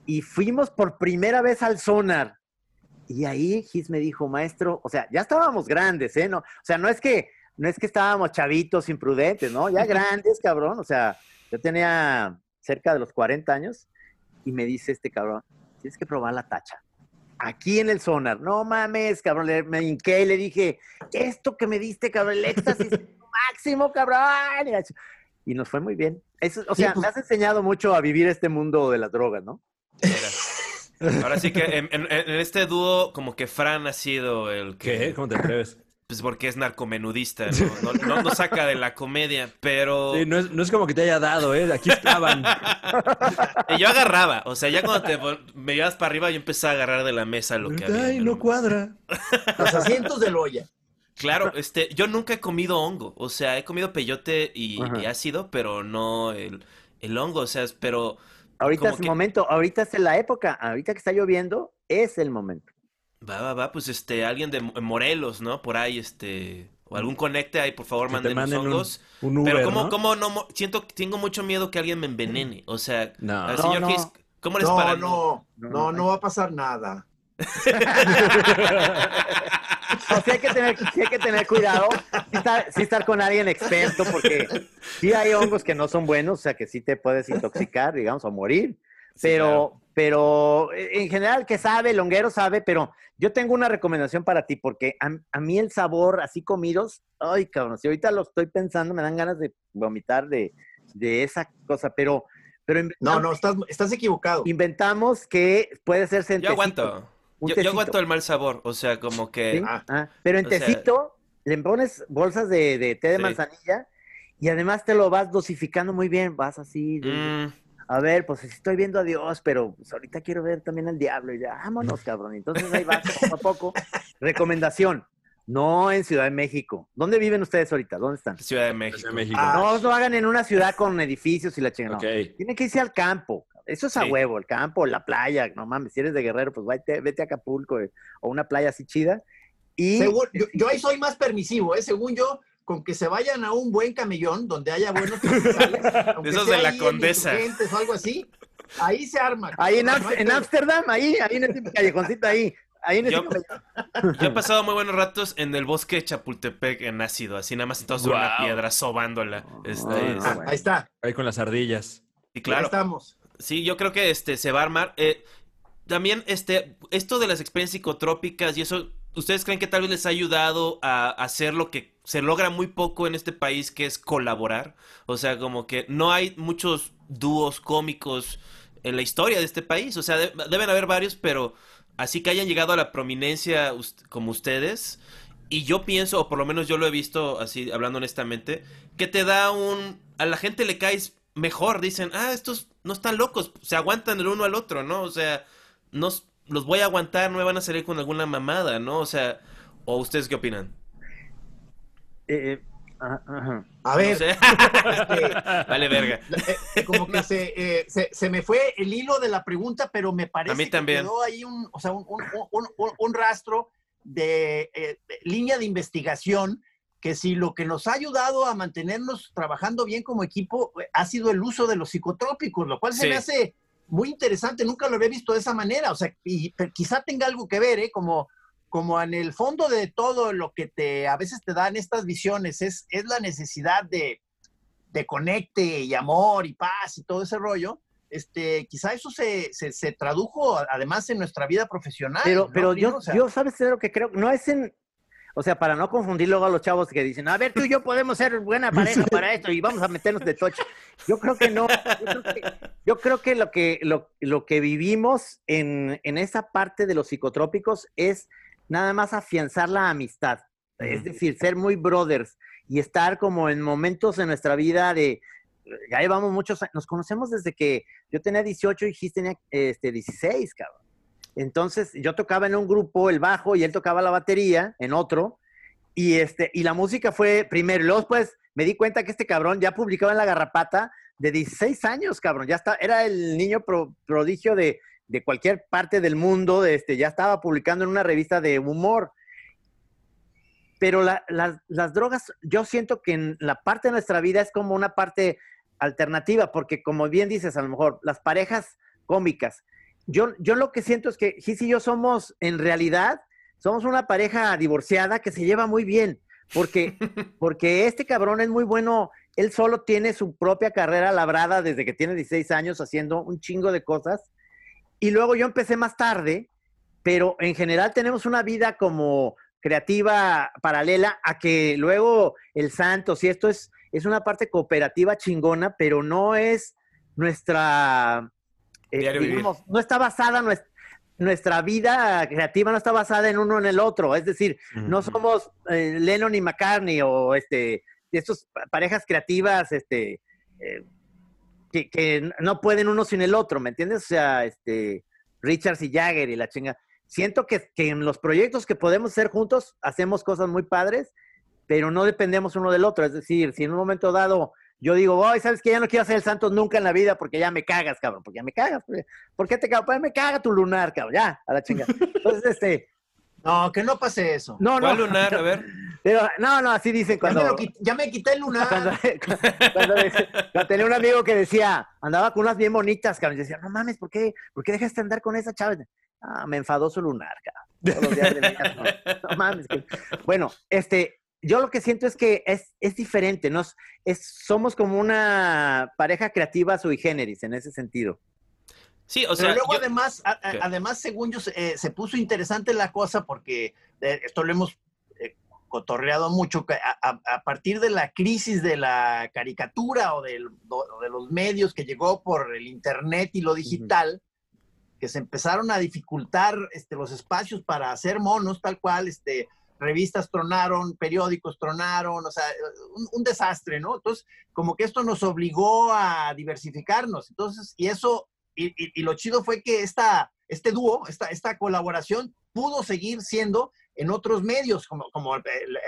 Y fuimos por primera vez al Sonar. Y ahí Gis me dijo, maestro, o sea, ya estábamos grandes, ¿eh? No, o sea, no es que, no es que estábamos chavitos, imprudentes, ¿no? Ya grandes, cabrón. O sea, yo tenía cerca de los 40 años y me dice este cabrón, tienes que probar la tacha aquí en el sonar. No mames, cabrón. Me hinqué y le dije, esto que me diste, cabrón, el éxtasis *laughs* máximo, cabrón. Y nos fue muy bien. Eso, o Sí, sea, pues- me has enseñado mucho a vivir este mundo de las drogas, ¿no? Ahora sí que en, en- en este dúo, como que Fran ha sido el que. ¿Qué? ¿Cómo te atreves? Pues porque es narcomenudista, ¿no? No, no- no saca de la comedia, pero. Sí, no, es, no es como que te haya dado, ¿eh? Aquí estaban. Y yo agarraba, o sea, ya cuando te me llevas para arriba, yo empecé a agarrar de la mesa lo que había. Ay, no cuadra. Los asientos de Loya. Claro, este, yo nunca he comido hongo, o sea, he comido peyote y, y ácido, pero no el, el hongo, o sea, pero Ahorita es el que- momento, ahorita es la época, ahorita que está lloviendo, es el momento. va, va, va, pues este, alguien de Mo- Morelos, ¿no? Por ahí, este, o algún conecte ahí, por favor, manden los manden un, hongos. un Uber, pero cómo, ¿no? cómo no, siento, tengo mucho miedo que alguien me envenene, o sea, No. señor no. ¿cómo No, para no, No, no, no va a pasar nada. *laughs* *laughs* O sea, hay que tener, sí hay que tener cuidado, sí estar, sí estar con alguien experto, porque sí hay hongos que no son buenos, o sea, que sí te puedes intoxicar, digamos, o morir. Sí, Pero, claro. pero en general, que sabe, el honguero sabe, pero yo tengo una recomendación para ti, porque a, a mí el sabor así comidos, ay, cabrón, si ahorita lo estoy pensando, me dan ganas de vomitar de, de esa cosa, pero, pero No, no, estás, estás equivocado. inventamos que puede ser Yo centecito. aguanto. Un Yo, aguanto el mal sabor, o sea, como que... ¿sí? Ah. Ah, pero en o sea- tecito le pones bolsas de, de té de Sí. manzanilla y además te lo vas dosificando muy bien. Vas así, de- mm, a ver, pues estoy viendo a Dios, pero pues, ahorita quiero ver también al diablo. Y ya, vámonos, cabrón. Entonces ahí vas poco a poco. *laughs* Recomendación, no en Ciudad de México. ¿Dónde viven ustedes ahorita? ¿Dónde están? Ciudad de México. de México. Ah. No lo hagan en una ciudad con edificios y la chingada. no. Ok. Tienen que irse al campo. Eso es a Sí. huevo, el campo, la playa. No mames, si eres de Guerrero, pues vete, vete a Acapulco eh, o una playa así chida. Y Según- yo, yo ahí soy más permisivo, ¿eh? Según yo, con que se vayan a un buen camellón donde haya buenos pastizales, *laughs* aunque Esos sea de la ahí Condesa. O algo así, ahí se arma. Ahí en, no. Ámsterdam, ahí, ahí en ese callejoncito, ahí. Ahí en ese Yo-. Yo he pasado muy buenos ratos en el bosque de Chapultepec en ácido, así nada más sentados sobre una piedra, sobándola. Este, Ah, es- Ah, bueno. ahí está, Ahí con las ardillas. y claro, estamos. Sí, yo creo que este se va a armar. Eh, también, este, esto de las experiencias psicotrópicas y eso, ¿ustedes creen que tal vez les ha ayudado a hacer lo que se logra muy poco en este país, que es colaborar? O sea, como que no hay muchos dúos cómicos en la historia de este país. O sea, de- deben haber varios, pero así que hayan llegado a la prominencia como ustedes. Y yo pienso, o por lo menos yo lo he visto así, hablando honestamente, que te da un... A la gente le caes mejor, dicen, ah, estos no están locos, se aguantan el uno al otro, ¿no? O sea, no, los voy a aguantar, no me van a salir con alguna mamada, ¿no? O sea, ¿o ustedes qué opinan? Eh, eh, ajá, ajá. A No ver, sé. *laughs* este, vale, verga. eh, como que *laughs* se, eh, se, se me fue el hilo de la pregunta, pero me parece A mí que también. quedó ahí un, o sea, un, un- un- un- un rastro de, eh, de línea de investigación que si lo que nos ha ayudado a mantenernos trabajando bien como equipo eh, ha sido el uso de los psicotrópicos, lo cual se Sí. me hace muy interesante, nunca lo había visto de esa manera, o sea, y, quizá tenga algo que ver, ¿eh? Como, como en el fondo de todo lo que te a veces te dan estas visiones es, es la necesidad de, de conecte y amor y paz y todo ese rollo, este, quizá eso se, se, se tradujo además en nuestra vida profesional. Pero, ¿no, pero yo, O sea, yo, ¿sabes lo que creo? No es en. O sea, para no confundir luego a los chavos que dicen, a ver, tú y yo podemos ser buena pareja *laughs* para esto y vamos a meternos de toche. Yo creo que no. Yo creo que, yo creo que lo que lo, lo que vivimos en, en esa parte de los psicotrópicos es nada más afianzar la amistad. Es decir, ser muy brothers y estar como en momentos en nuestra vida de. Ya llevamos muchos años. Nos conocemos desde que yo tenía 18 y Gis tenía este, 16, cabrón. Entonces yo tocaba en un grupo el bajo y él tocaba la batería en otro. Y, este, y la música fue primero. Luego después me di cuenta que este cabrón ya publicaba en La Garrapata de 16 años, cabrón. Ya está, era el niño pro- prodigio de, de cualquier parte del mundo. de Este, ya estaba publicando en una revista de humor. Pero la- las drogas, yo siento que en la parte de nuestra vida es como una parte alternativa, porque como bien dices, a lo mejor las parejas cómicas, yo, yo lo que siento es que Gis y yo somos, en realidad, somos una pareja divorciada que se lleva muy bien, porque, *laughs* porque este cabrón es muy bueno, él solo tiene su propia carrera labrada desde que tiene 16 años haciendo un chingo de cosas, y luego yo empecé más tarde, pero en general tenemos una vida como creativa paralela a que luego el Santos y esto es, es una parte cooperativa chingona, pero no es nuestra eh, digamos, no está basada nues- nuestra vida creativa, no está basada en uno en el otro. Es decir, no somos eh, Lennon y McCartney o este, estos pa- parejas creativas este, eh, que, que no pueden uno sin el otro, ¿me entiendes? O sea, este, Richards y Jagger y la chinga. Siento que, que en los proyectos que podemos hacer juntos hacemos cosas muy padres, pero no dependemos uno del otro. Es decir, si en un momento dado yo digo, ay, ¿sabes que Ya no quiero hacer el Santos nunca en la vida porque ya me cagas, cabrón, porque ya me cagas. ¿Por qué- ¿Por qué te cagas? Pues me caga tu lunar, cabrón, ya, a la chinga. *laughs* Entonces, este, No, que no pase eso. no, no. ¿Cuál lunar? A ver. Pero, no, no, así dicen Ya, cuando... me ya me quité el lunar. cuando, *laughs* cuando- cuando tenía un amigo que decía, andaba con unas bien bonitas, cabrón. Y decía, no mames, ¿por qué, ¿por qué dejaste de andar con esa chava? Ah, me enfadó su lunar, cabrón. Todos los días de mi no, no mames. que- Bueno, este, yo lo que siento es que es, es diferente, ¿no? Es- somos como una pareja creativa sui generis en ese sentido. Sí, o Pero sea, luego yo- además, a- a- además, según yo, se- eh, se puso interesante la cosa porque eh, esto lo hemos eh, cotorreado mucho, a, a- partir de la crisis de la caricatura o del- de los medios que llegó por el internet y lo digital, que se empezaron a dificultar este, los espacios para hacer monos, tal cual, este, revistas tronaron, periódicos tronaron, o sea, un, desastre, ¿no? Entonces, como que esto nos obligó a diversificarnos, entonces, y eso y, lo chido fue que esta, este dúo, esta, esta colaboración pudo seguir siendo en otros medios, como, como eh,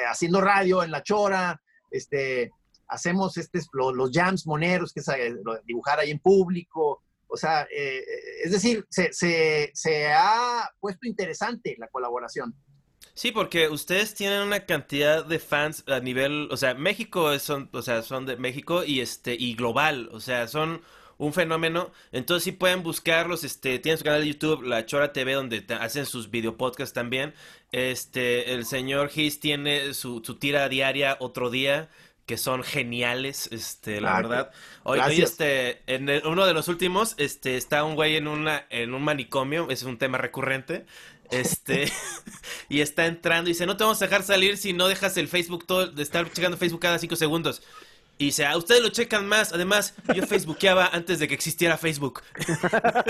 haciendo radio en La Chora, este, hacemos este, lo- los jams moneros, que es eh, dibujar ahí en público. O sea, eh, es decir, se, se- se ha puesto interesante la colaboración. Sí, porque ustedes tienen una cantidad de fans a nivel, o sea, México es- son, o sea, son de México y este y global, o sea, son un fenómeno. Entonces sí pueden buscarlos, este, tienen su canal de YouTube, La Chora TV, donde te- hacen sus videopodcasts también. Este, el señor Gis tiene su, su tira diaria otro día, que son geniales, este, la Ah, verdad. Hoy, hoy, este, en el- uno de los últimos, este, está un güey en una, en un manicomio, es un tema recurrente. Este, *laughs* y está entrando y dice, no te vamos a dejar salir si no dejas el Facebook todo, de estar checando Facebook cada cinco segundos. Y dice, a ustedes lo checan más. Además, yo facebookeaba antes de que existiera Facebook. *laughs*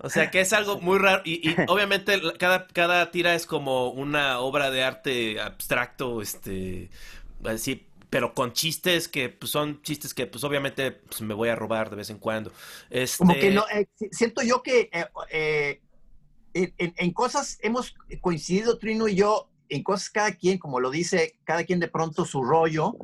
O sea que es algo muy raro. Y, y obviamente cada, cada tira es como una obra de arte abstracto, este, así, pero con chistes que pues, son chistes que pues obviamente pues, me voy a robar de vez en cuando. Este, Como que no, eh, si- siento yo que eh, eh, en, cosas hemos coincidido Trino y yo, en cosas cada quien, como lo dice, cada quien de pronto su rollo,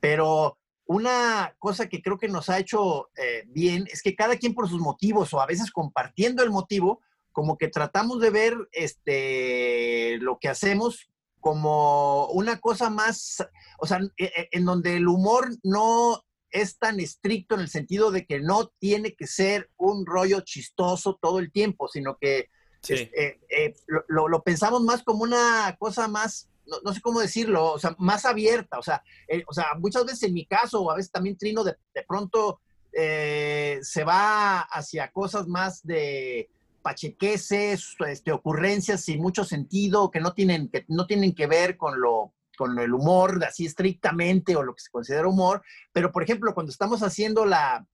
pero una cosa que creo que nos ha hecho eh, bien es que cada quien por sus motivos o a veces compartiendo el motivo, como que tratamos de ver este, lo que hacemos como una cosa más, o sea, e- e- en donde el humor no es tan estricto en el sentido de que no tiene que ser un rollo chistoso todo el tiempo, sino que eh, eh, lo, pensamos más como una cosa más, no, sé cómo decirlo, o sea, más abierta. O sea, eh, o sea, muchas veces en mi caso, o a veces también Trino, de, de pronto se va hacia cosas más de pachequeses, este, ocurrencias sin mucho sentido, que no tienen que, no tienen que ver con lo con el humor así estrictamente o lo que se considera humor, pero por ejemplo, cuando estamos haciendo la,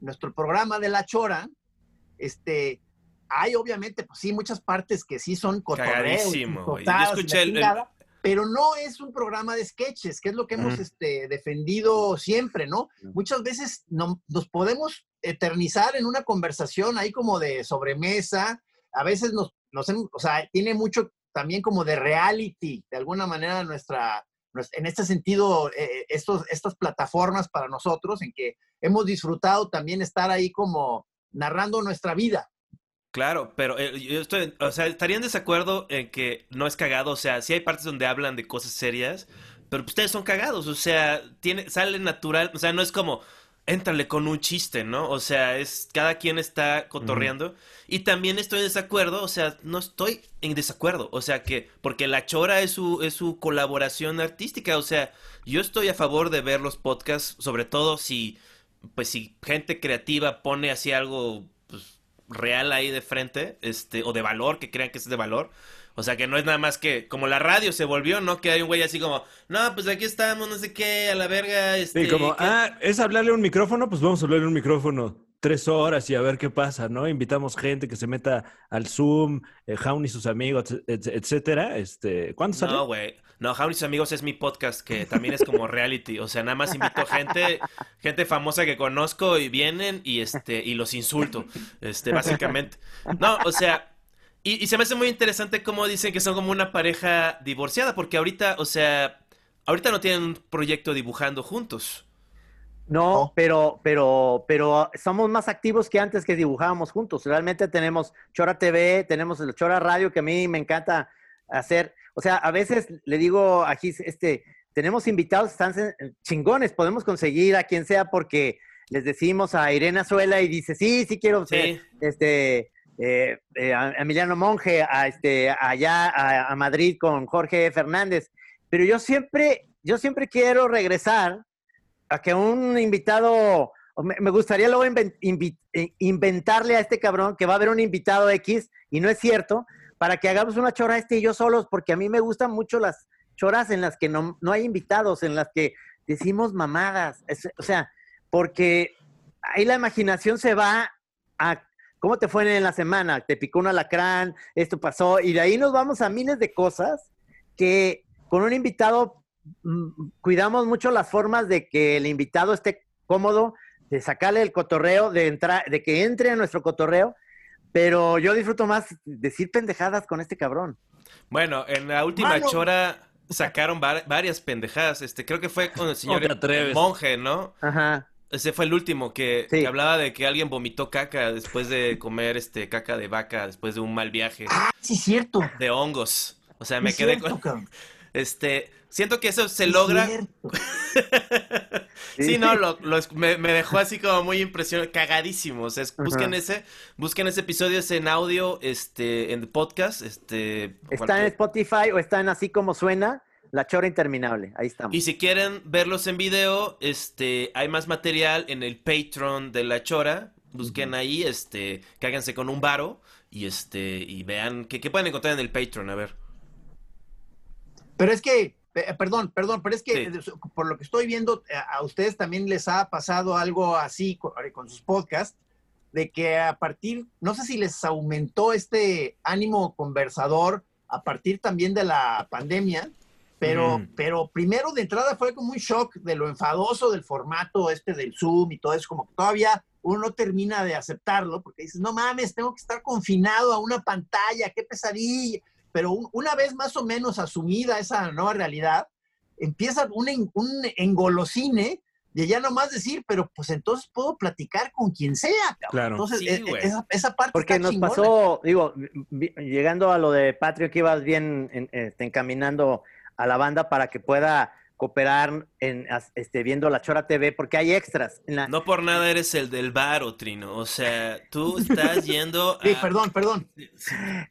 nuestro programa de La Chora, este, hay obviamente, pues sí, muchas partes que sí son cotorreos. Yo escuché el- el- chingada, pero no es un programa de sketches, que es lo que hemos este, defendido siempre, ¿no? Muchas veces no- nos podemos eternizar en una conversación ahí como de sobremesa, a veces nos, nos o sea, tiene mucho también como de reality, de alguna manera nuestra, nues- en este sentido, eh, estos, estas plataformas para nosotros, en que hemos disfrutado también estar ahí como narrando nuestra vida. Claro, pero eh, yo estoy, o sea, estaría en desacuerdo en que no es cagado, o sea, sí hay partes donde hablan de cosas serias, pero ustedes son cagados, o sea, tiene, sale natural, o sea, no es como, éntrale con un chiste, ¿no? O sea, es, cada quien está cotorreando, y también estoy en desacuerdo, o sea, no estoy en desacuerdo, o sea, que, porque La Chora es su, es su colaboración artística, o sea, yo estoy a favor de ver los podcasts, sobre todo si, pues si gente creativa pone así algo, real ahí de frente, este, o de valor, que crean que es de valor. O sea, que no es nada más que, como la radio se volvió, ¿no? Que hay un güey así como, no, pues aquí estamos, no sé qué, a la verga, este... Sí, como, que- ah, es hablarle a un micrófono, pues vamos a hablarle a un micrófono. Tres horas y a ver qué pasa, ¿no? Invitamos gente que se meta al Zoom, eh, Jaun y sus amigos, et- etcétera. Este, ¿Cuándo sale? No, güey. No, Jaun y sus amigos es mi podcast que también es como reality. O sea, nada más invito gente, gente famosa que conozco y vienen y este, y los insulto. Este, básicamente. No, o sea, y se me hace muy interesante cómo dicen que son como una pareja divorciada, porque ahorita, o sea, ahorita no tienen un proyecto dibujando juntos. No, No. pero, pero, pero somos más activos que antes que dibujábamos juntos. Realmente tenemos Chora TV, tenemos el Chora Radio, que a mí me encanta hacer. O sea, a veces le digo a Gis, este, tenemos invitados, están chingones, podemos conseguir a quien sea porque les decimos a Irene Azuela y dice, sí, sí quiero ser, Sí. este, eh, eh, a Emiliano Monge, a este, allá a, a Madrid con Jorge Fernández. Pero yo siempre, yo siempre quiero regresar a que un invitado, me, gustaría luego eh, inventarle a este cabrón que va a haber un invitado X y no es cierto, para que hagamos una chora este y yo solos, porque a mí me gustan mucho las choras en las que no, no hay invitados, en las que decimos mamadas, o sea, porque ahí la imaginación se va a cómo te fue en la semana, te picó un alacrán, esto pasó, y de ahí nos vamos a miles de cosas que con un invitado cuidamos mucho las formas de que el invitado esté cómodo, de sacarle el cotorreo, de entrar, de que entre a nuestro cotorreo, pero yo disfruto más decir pendejadas con este cabrón. Bueno, en la última Mano. chora sacaron var- varias pendejadas. Este, creo que fue con el *laughs* señor atreves. Monje, ¿no? Ajá. Ese fue el último que, Sí. que hablaba de que alguien vomitó caca después de comer este caca de vaca después de un mal viaje Ah, sí, cierto. de hongos. O sea, me Sí, quedé cierto, con cabrón. Este, siento que eso se logra. *laughs* Sí, no, lo, lo me, me dejó así como muy impresionado, cagadísimo. O sea, es- busquen ese, busquen ese episodio, es en audio, este, en podcast, este. Está en Spotify o está en así como suena, La Chora Interminable. Ahí estamos. Y si quieren verlos en video, este, hay más material en el Patreon de La Chora. Busquen ahí, este, cáganse con un varo y este, y vean qué, qué pueden encontrar en el Patreon, a ver. Pero es que, eh, perdón, perdón, pero es que Sí. eh, por lo que estoy viendo, eh, a ustedes también les ha pasado algo así con, con sus podcasts, de que a partir, no sé si les aumentó este ánimo conversador a partir también de la pandemia, pero, Ujú. pero primero de entrada fue como un shock de lo enfadoso del formato este del Zoom y todo eso, como que todavía uno no termina de aceptarlo, porque dices, no mames, tengo que estar confinado a una pantalla, qué pesadilla pero un- una vez más o menos asumida esa nueva realidad, empieza un, un engolosine de ya nomás decir, pero pues entonces puedo platicar con quien sea. cabrón. Claro. Entonces, Sí, eh, güey. esa, esa parte Porque está nos chingona. pasó, digo, llegando a lo de Patrio, que ibas bien en- este, encaminando a la banda para que pueda cooperar en este, viendo la Chora TV, porque hay extras. En la, No por nada eres el del varo, Trino. O sea, tú *laughs* estás yendo a... Sí, perdón, perdón.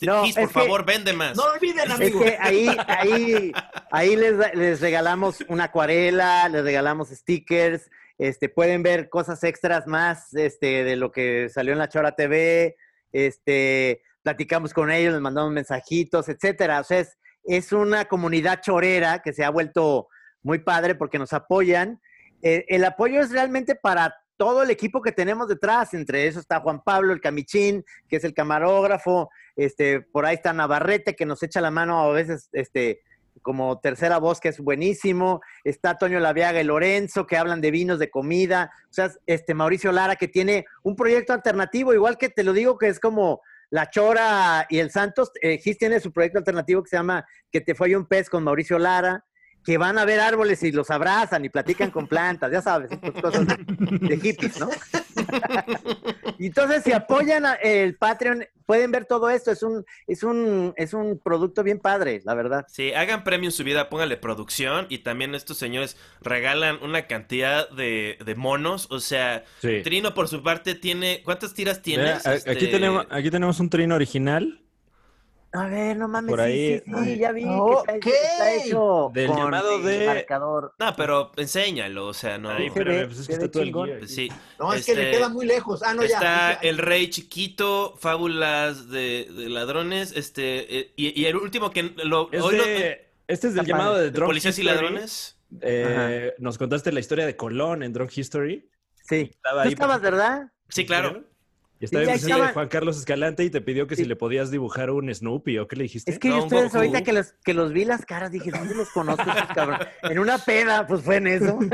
No, Gis, por es que- favor, vende más. No olviden, Es amigos. que ahí, ahí, *laughs* ahí les, les regalamos una acuarela, les regalamos stickers, este, pueden ver cosas extras más este, de lo que salió en la Chora TV, este, platicamos con ellos, les mandamos mensajitos, etcétera. O sea, es, es una comunidad chorera que se ha vuelto muy padre porque nos apoyan. Eh, el apoyo es realmente para todo el equipo que tenemos detrás. Entre eso está Juan Pablo, el camichín, que es el camarógrafo. Este, por ahí está Navarrete, que nos echa la mano a veces, este, como tercera voz, que es buenísimo. Está Toño Laviaga y Lorenzo, que hablan de vinos, de comida. O sea, este, Mauricio Lara, que tiene un proyecto alternativo, igual que te lo digo, que es como La Chora y el Santos. Eh, Gis tiene su proyecto alternativo que se llama Que te fue un pez con Mauricio Lara que van a ver árboles y los abrazan y platican con plantas, ya sabes, estas cosas de, de hippies, ¿no? *laughs* entonces, si apoyan a- el Patreon, pueden ver todo esto. Es un, es un, es un producto bien padre, la verdad. Sí, hagan premio en su vida, pónganle producción y también estos señores regalan una cantidad de, de monos. O sea, Sí. Trino por su parte tiene... ¿Cuántas tiras tienes? Mira, a- Este, aquí, tenemos, aquí tenemos un trino original A ver, no mames, Por sí, ahí, sí, sí, ahí. ya vi que Ok. está, está hecho Del llamado de- marcador. No, pero enséñalo, o sea, no... Ahí, ve, pues es que está todo el guía. Sí. No, es que le Este, queda muy lejos. Ah, no, ya. Está. El Rey Chiquito, Fábulas de, de Ladrones, este, eh, y, y el último que lo, Es hoy lo- de- este es del llamado de de Policías y History. Ladrones. Eh, nos contaste la historia de Colón en Drunk History. Sí. Estaba ¿Tú ahí estabas, verdad? Sí, claro. Y estaba en presencia de. Juan Carlos Escalante y te pidió que Sí. si le podías dibujar un Snoopy o qué le dijiste. Es que No, yo ustedes ahorita que los, que los vi las caras, dije, ¿dónde los conozco cabrones? En una peda, pues fue en eso. *laughs*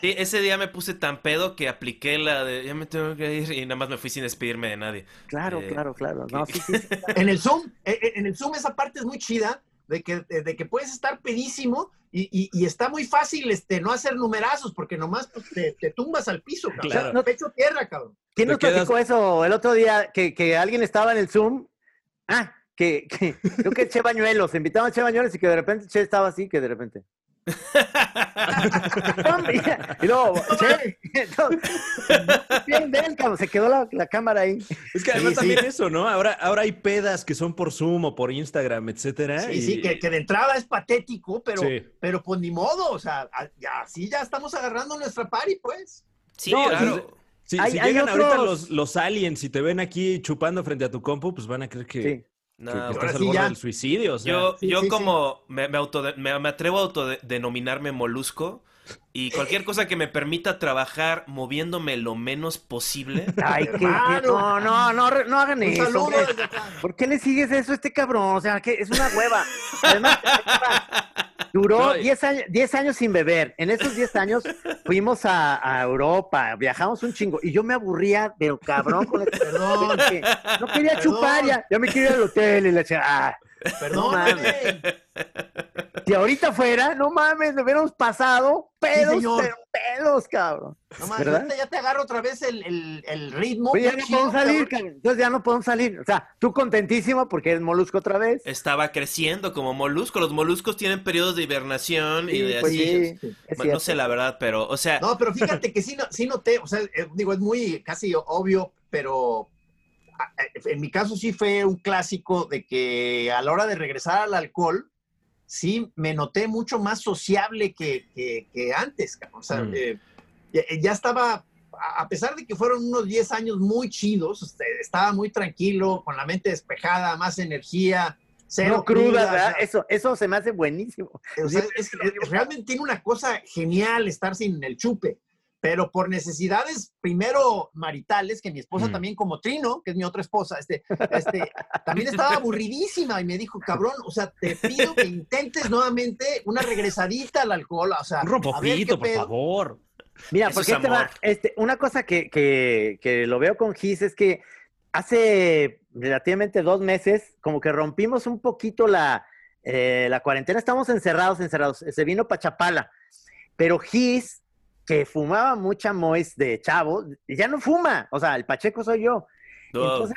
Sí, ese día me puse tan pedo que apliqué la de ya me tengo que ir y nada más me fui sin despedirme de nadie. Claro, Eh, claro, claro. No, sí, sí, sí. *laughs* En el Zoom, eh, eh, en el Zoom esa parte es muy chida, de que, de, de que puedes estar pedísimo y, y- y está muy fácil este, no hacer numerazos, porque nomás pues, te, te tumbas al piso, cabrón. Claro. O sea, pecho tierra, cabrón. ¿Quién nos platicó eso el otro día? Que, que alguien estaba en el Zoom. Ah, que, que creo que Che Bañuelos, invitaban a Che Bañuelos y que de repente Che estaba así, que de repente. Y luego, Che, *laughs* entonces, cabrón, se quedó la, la cámara ahí. Es que además Sí, también sí. eso, ¿no? Ahora, ahora hay pedas que son por Zoom o por Instagram, etcétera. Sí, y- sí, que, que de entrada es patético, pero, Sí. pero pues ni modo, o sea, así ya estamos agarrando nuestra party, pues. Sí, No, claro. Si, Hay- si llegan ahorita los, los aliens y te ven aquí chupando frente a tu compu, pues van a creer que, Sí. que- No, que ahora estás al sí borde ya. del suicidio. o sea. Yo, Sí, yo sí, sí. como me, me, autode- me- me atrevo a autodenominarme molusco y cualquier cosa que me permita trabajar moviéndome lo menos posible. *laughs* Ay, que, no, no, no, no hagan Un eso. saludo. ¿Por qué le sigues eso a este cabrón? O sea, que es una hueva. Además, *laughs* duró No, y- 10 años, 10 años sin beber. En esos 10 años fuimos a, a Europa, viajamos un chingo. Y yo me aburría, pero cabrón, con el Perdón, *laughs* que no quería Perdón. chupar ya. Ya me quería ir al hotel y le decía, ah, perdón, mames. Si ahorita fuera, no mames, me hubiéramos pasado pedos, señor. pero pedos, cabrón. No mames, ya te agarro otra vez el, el, el ritmo. Ya no podemos salir, cabrón. Entonces ya no podemos salir. O sea, tú contentísimo porque eres molusco otra vez. Estaba creciendo como molusco. Los moluscos tienen periodos de hibernación y Sí, de pues así. sí, Bueno, no sé la verdad, pero, o sea, No, pero *laughs* fíjate que sí, no- sí noté, o sea, eh, digo, es muy casi obvio, pero a- en mi caso sí fue un clásico de que a la hora de regresar al alcohol, sí me noté mucho más sociable que, que- que antes. O sea, Mm. eh, ya, estaba, a pesar de que fueron unos 10 años muy chidos, estaba muy tranquilo, con la mente despejada, más energía. Cero No cruda, cruda, o ¿verdad? sea, eso, eso se me hace buenísimo. o sea, es- es- realmente tiene una cosa genial estar sin el chupe, pero por necesidades primero maritales, que mi esposa Mm. también como Trino, que es mi otra esposa, este, este, *laughs* también estaba aburridísima y me dijo, cabrón, o sea, te pido que intentes nuevamente una regresadita al alcohol, o sea, Un qué por favor. Mira, Eso porque es este va- este, una cosa que, que, que lo veo con Gis es que hace relativamente dos meses, como que rompimos un poquito la, eh, la cuarentena, estamos encerrados, encerrados. Se vino Pachapala, pero Gis, que fumaba mucha mois de chavo, ya no fuma. O sea, el Pacheco soy yo. no, Entonces,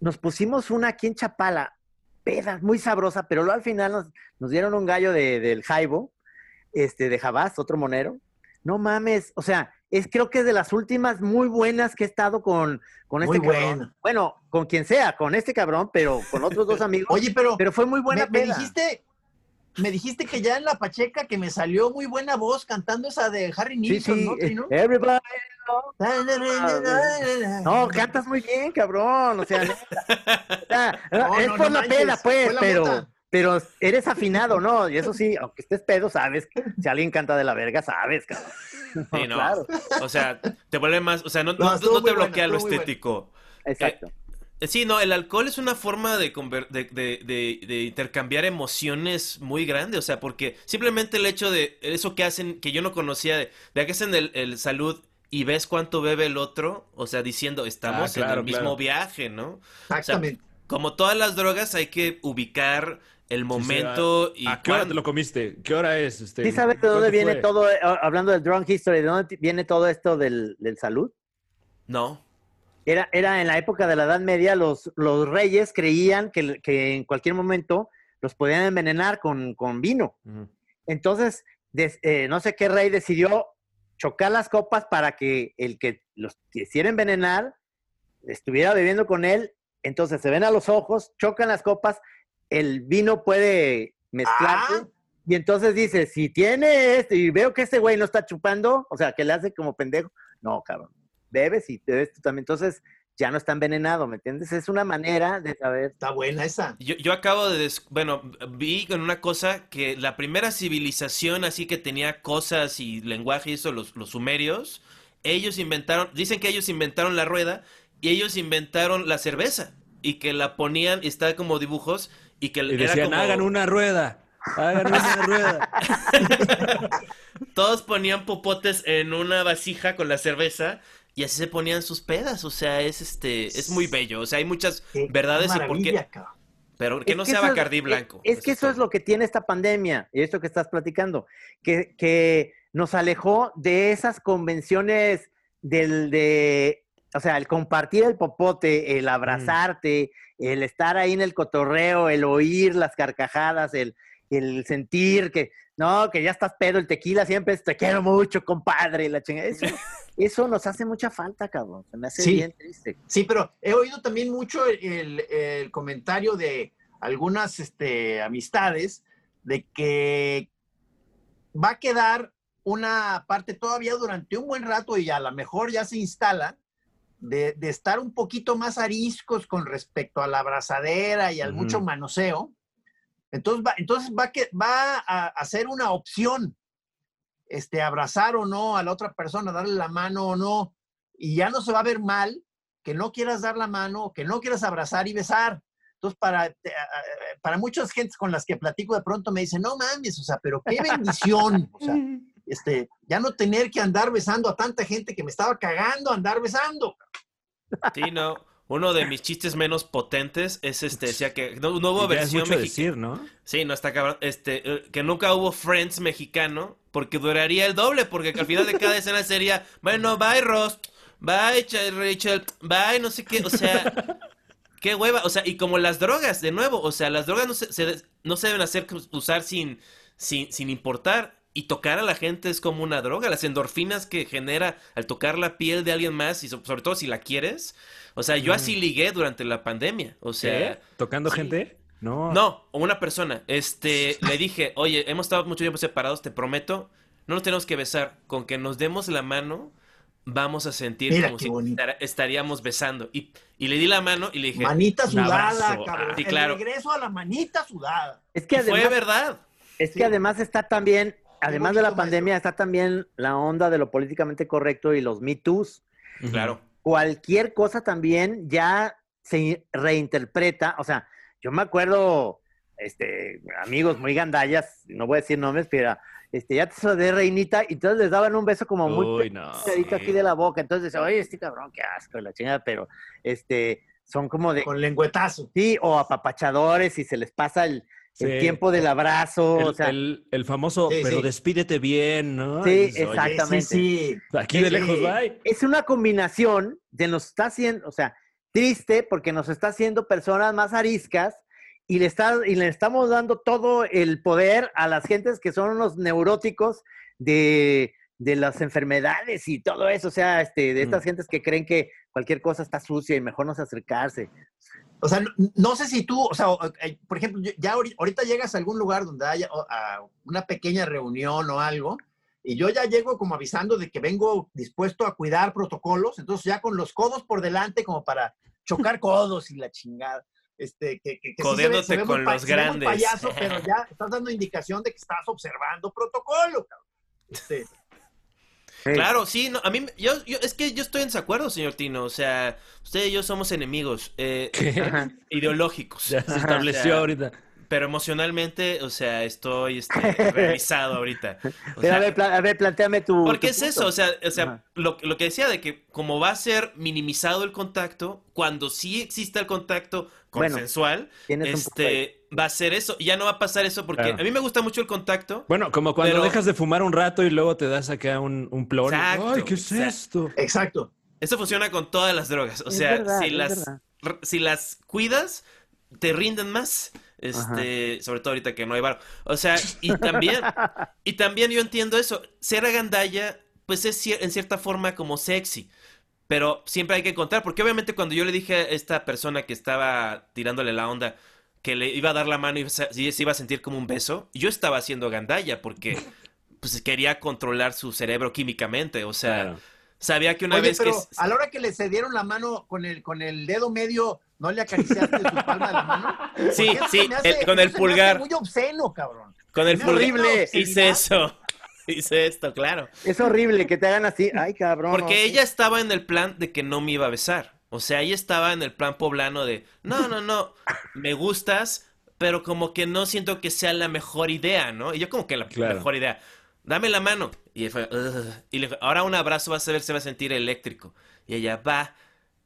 nos pusimos una aquí en Chapala, peda, muy sabrosa, pero luego al final nos, nos dieron un gallo de, del Jaibo, este, de Jabás, otro monero. No mames, o sea, es creo que es de las últimas muy buenas que he estado con, con este Muy cabrón. buena. Bueno, con quien sea, con este cabrón, pero con otros dos *laughs* amigos. Oye, pero, pero fue muy buena me, me peda. dijiste, me dijiste que ya en la Pacheca que me salió muy buena voz cantando esa de Harry Sí, Nilsson, sí, ¿no, eh, everybody. No, cantas muy bien, cabrón. O sea, *laughs* No, es no, por no la manches, peda, pues, la pero, pero eres afinado, ¿no? Y eso sí, aunque estés pedo, sabes. Si alguien canta de la verga, sabes, cabrón. sí, no. *laughs* Claro, O sea, te vuelve más, o sea, no, No, no- no estuvo te bloquea lo estético. exacto. Eh, Sí, no, el alcohol es una forma de, conver- de, de- de- de intercambiar emociones muy grande, o sea, porque simplemente el hecho de eso que hacen, que yo no conocía, de, de que hacen el, el salud y ves cuánto bebe el otro, o sea, diciendo, estamos Ah, claro, en el mismo claro. viaje, ¿no? Exactamente. Como todas las drogas, hay que ubicar el momento y ¿A qué hora te lo comiste? ¿Qué hora es? Este, ¿Sí sabes de dónde ¿cuánto viene fue? todo, eh, hablando del drunk history, de dónde viene todo esto del, del salud? No. Era, era en la época de la Edad Media, los, los reyes creían que, que en cualquier momento los podían envenenar con, con vino. Entonces, des- eh, no sé qué rey decidió chocar las copas para que el que los quisiera envenenar estuviera bebiendo con él. Entonces se ven a los ojos, chocan las copas, el vino puede mezclarse. Ah. Y entonces dice, si tiene este, y veo que este güey no está chupando, o sea, que le hace como pendejo, no, cabrón, bebes y bebes tú también. Entonces ya no está envenenado, ¿me entiendes? Es una manera de saber. Está buena esa. Yo, yo acabo de, des- bueno, vi con una cosa que la primera civilización así que tenía cosas y lenguaje y eso, los, los sumerios, ellos inventaron, dicen que ellos inventaron la rueda y ellos inventaron la cerveza y que la ponían, y está como dibujos y que Y era decían, como- hagan una rueda. Hagan una *laughs* rueda. todos ponían popotes en una vasija con la cerveza y así se ponían sus pedas, o sea, es este, es muy bello, o sea, hay muchas Qué verdades y por qué, pero que Es no que sea eso es- Bacardí blanco. Es, que eso es lo que tiene esta pandemia y esto que estás platicando, que, que nos alejó de esas convenciones del de, o sea, el compartir el popote, el abrazarte, el estar ahí en el cotorreo, el oír las carcajadas, el, el sentir que, no, que ya estás pedo, el tequila siempre es te quiero mucho, compadre, la chingada. Eso, *laughs* eso nos hace mucha falta, cabrón. Se me hace Sí. bien triste. Sí, pero he oído también mucho el, el comentario de algunas este, amistades de que va a quedar una parte todavía durante un buen rato y a lo mejor ya se instala de, de estar un poquito más ariscos con respecto a la abrazadera y al mucho manoseo. Entonces va, entonces va, que, va a, a ser una opción este, abrazar o no a la otra persona, darle la mano o no, y ya no se va a ver mal que no quieras dar la mano, que no quieras abrazar y besar. Entonces, para, para muchas gentes con las que platico de pronto me dicen, no mames, o sea, pero qué bendición, o sea, *laughs* este, ya no tener que andar besando a tanta gente que me estaba cagando andar besando. Sí, no. Uno de mis chistes menos potentes es este, decía que no, no hubo versión mexicana. decir, ¿no? Sí, no está cabrón. Este, eh, que nunca hubo Friends mexicano, porque duraría el doble, porque al final de cada escena sería, bueno, bye Ross, bye Ch- Rachel, bye no sé qué, o sea, qué hueva, o sea, y como las drogas, de nuevo, o sea, las drogas no se, se- no se deben hacer usar sin, sin, sin importar. Y tocar a la gente es como una droga. Las endorfinas que genera al tocar la piel de alguien más, y so- sobre todo si la quieres. O sea, yo así ligué durante la pandemia. O sea, ¿Qué? ¿Tocando sí. gente? No. no, una persona. Este, *laughs* le dije, oye, hemos estado mucho tiempo separados, te prometo, no nos tenemos que besar. Con que nos demos la mano, vamos a sentir Mira como qué si estar- estaríamos besando. Y, y le di la mano y le dije, Manita sudada, abrazo. cabrón. Sí, El claro. regreso a la manita sudada. Es que "Y fue además, verdad. Es que Sí. además está también, además de la maestro. pandemia, está también la onda de lo políticamente correcto y los Me Too's. Claro. Cualquier cosa también ya se reinterpreta. O sea, yo me acuerdo, este, amigos muy gandallas, no voy a decir nombres, pero este, ya te de reinita, y entonces les daban un beso como muy Uy, no. pegadito aquí de la boca. Entonces, decía, oye, este cabrón, qué asco, la chingada, pero este, son como de, Con lengüetazo. sí, o apapachadores y se les pasa el, el Sí. tiempo del abrazo. El, o sea, el- el famoso, Sí, pero sí. despídete bien, ¿no? Sí, "Oye. Exactamente. Sí, sí. Aquí de lejos, bye. es una combinación de nos está haciendo, o sea, triste porque nos está haciendo personas más ariscas y le, está, y le estamos dando todo el poder a las gentes que son unos neuróticos de, de las enfermedades y todo eso, o sea, este, de estas Mm. gentes que creen que cualquier cosa está sucia y mejor no se acercarse. O sea, no, no sé si tú, o sea, eh, por ejemplo, yo- ya ahori- ahorita llegas a algún lugar donde haya a una pequeña reunión o algo, y yo ya llego como avisando de que vengo dispuesto a cuidar protocolos, entonces ya con los codos por delante como para chocar codos y la chingada. Este, que, que, que sí se ve- se ve con los grandes. payaso, pero *laughs* ya estás dando indicación de que estás observando protocolo, cabrón. Este, Claro, sí, no, a mí, yo, yo, es que yo estoy en desacuerdo, señor Tino, o sea, usted y yo somos enemigos eh, *laughs* ideológicos, Ya se estableció O sea, ahorita. Pero emocionalmente, o sea, estoy este, realizado ahorita. *laughs* O Pero sea, a, ver, pla- a ver, planteame tu. Porque tu es punto. eso, o sea, o sea lo, lo que decía de que como va a ser minimizado el contacto, cuando sí exista el contacto consensual, este, va a ser eso. Ya no va a pasar eso porque Claro. a mí me gusta mucho el contacto. Bueno, como cuando Pero- dejas de fumar un rato y luego te das acá un, un plon. Exacto, Ay, ¿qué es exacto. esto? exacto. Eso funciona con todas las drogas. O sea, verdad, si las verdad. si las cuidas, te rinden más. Este, sobre todo ahorita que no hay bar. O sea, y también, *laughs* y también yo entiendo eso. Ser agandalla, pues es cier- en cierta forma como sexy. Pero siempre hay que contar, porque obviamente cuando yo le dije a esta persona que estaba tirándole la onda que le iba a dar la mano y se, y se iba a sentir como un beso, yo estaba haciendo gandalla porque pues quería controlar su cerebro químicamente. O sea, Claro. Sabía que una Oye, vez pero que... a la hora que le cedieron la mano con el, con el dedo medio, ¿no le acariciaste su palma de la mano? *laughs* Sí, sí, hace- el- con el pulgar. muy obsceno, cabrón. Con el pulgar horrible hice eso. *laughs* hice esto, claro. Es horrible que te hagan así. Ay, cabrón. Porque ella estaba en el plan de que no me iba a besar. O sea, ella estaba en el plan poblano de, no, no, no, me gustas, pero como que no siento que sea la mejor idea, ¿no? Y yo como que la Claro. mejor idea, dame la mano. Y, fue, y le dije, ahora un abrazo vas a ver, se va a sentir eléctrico. Y ella va.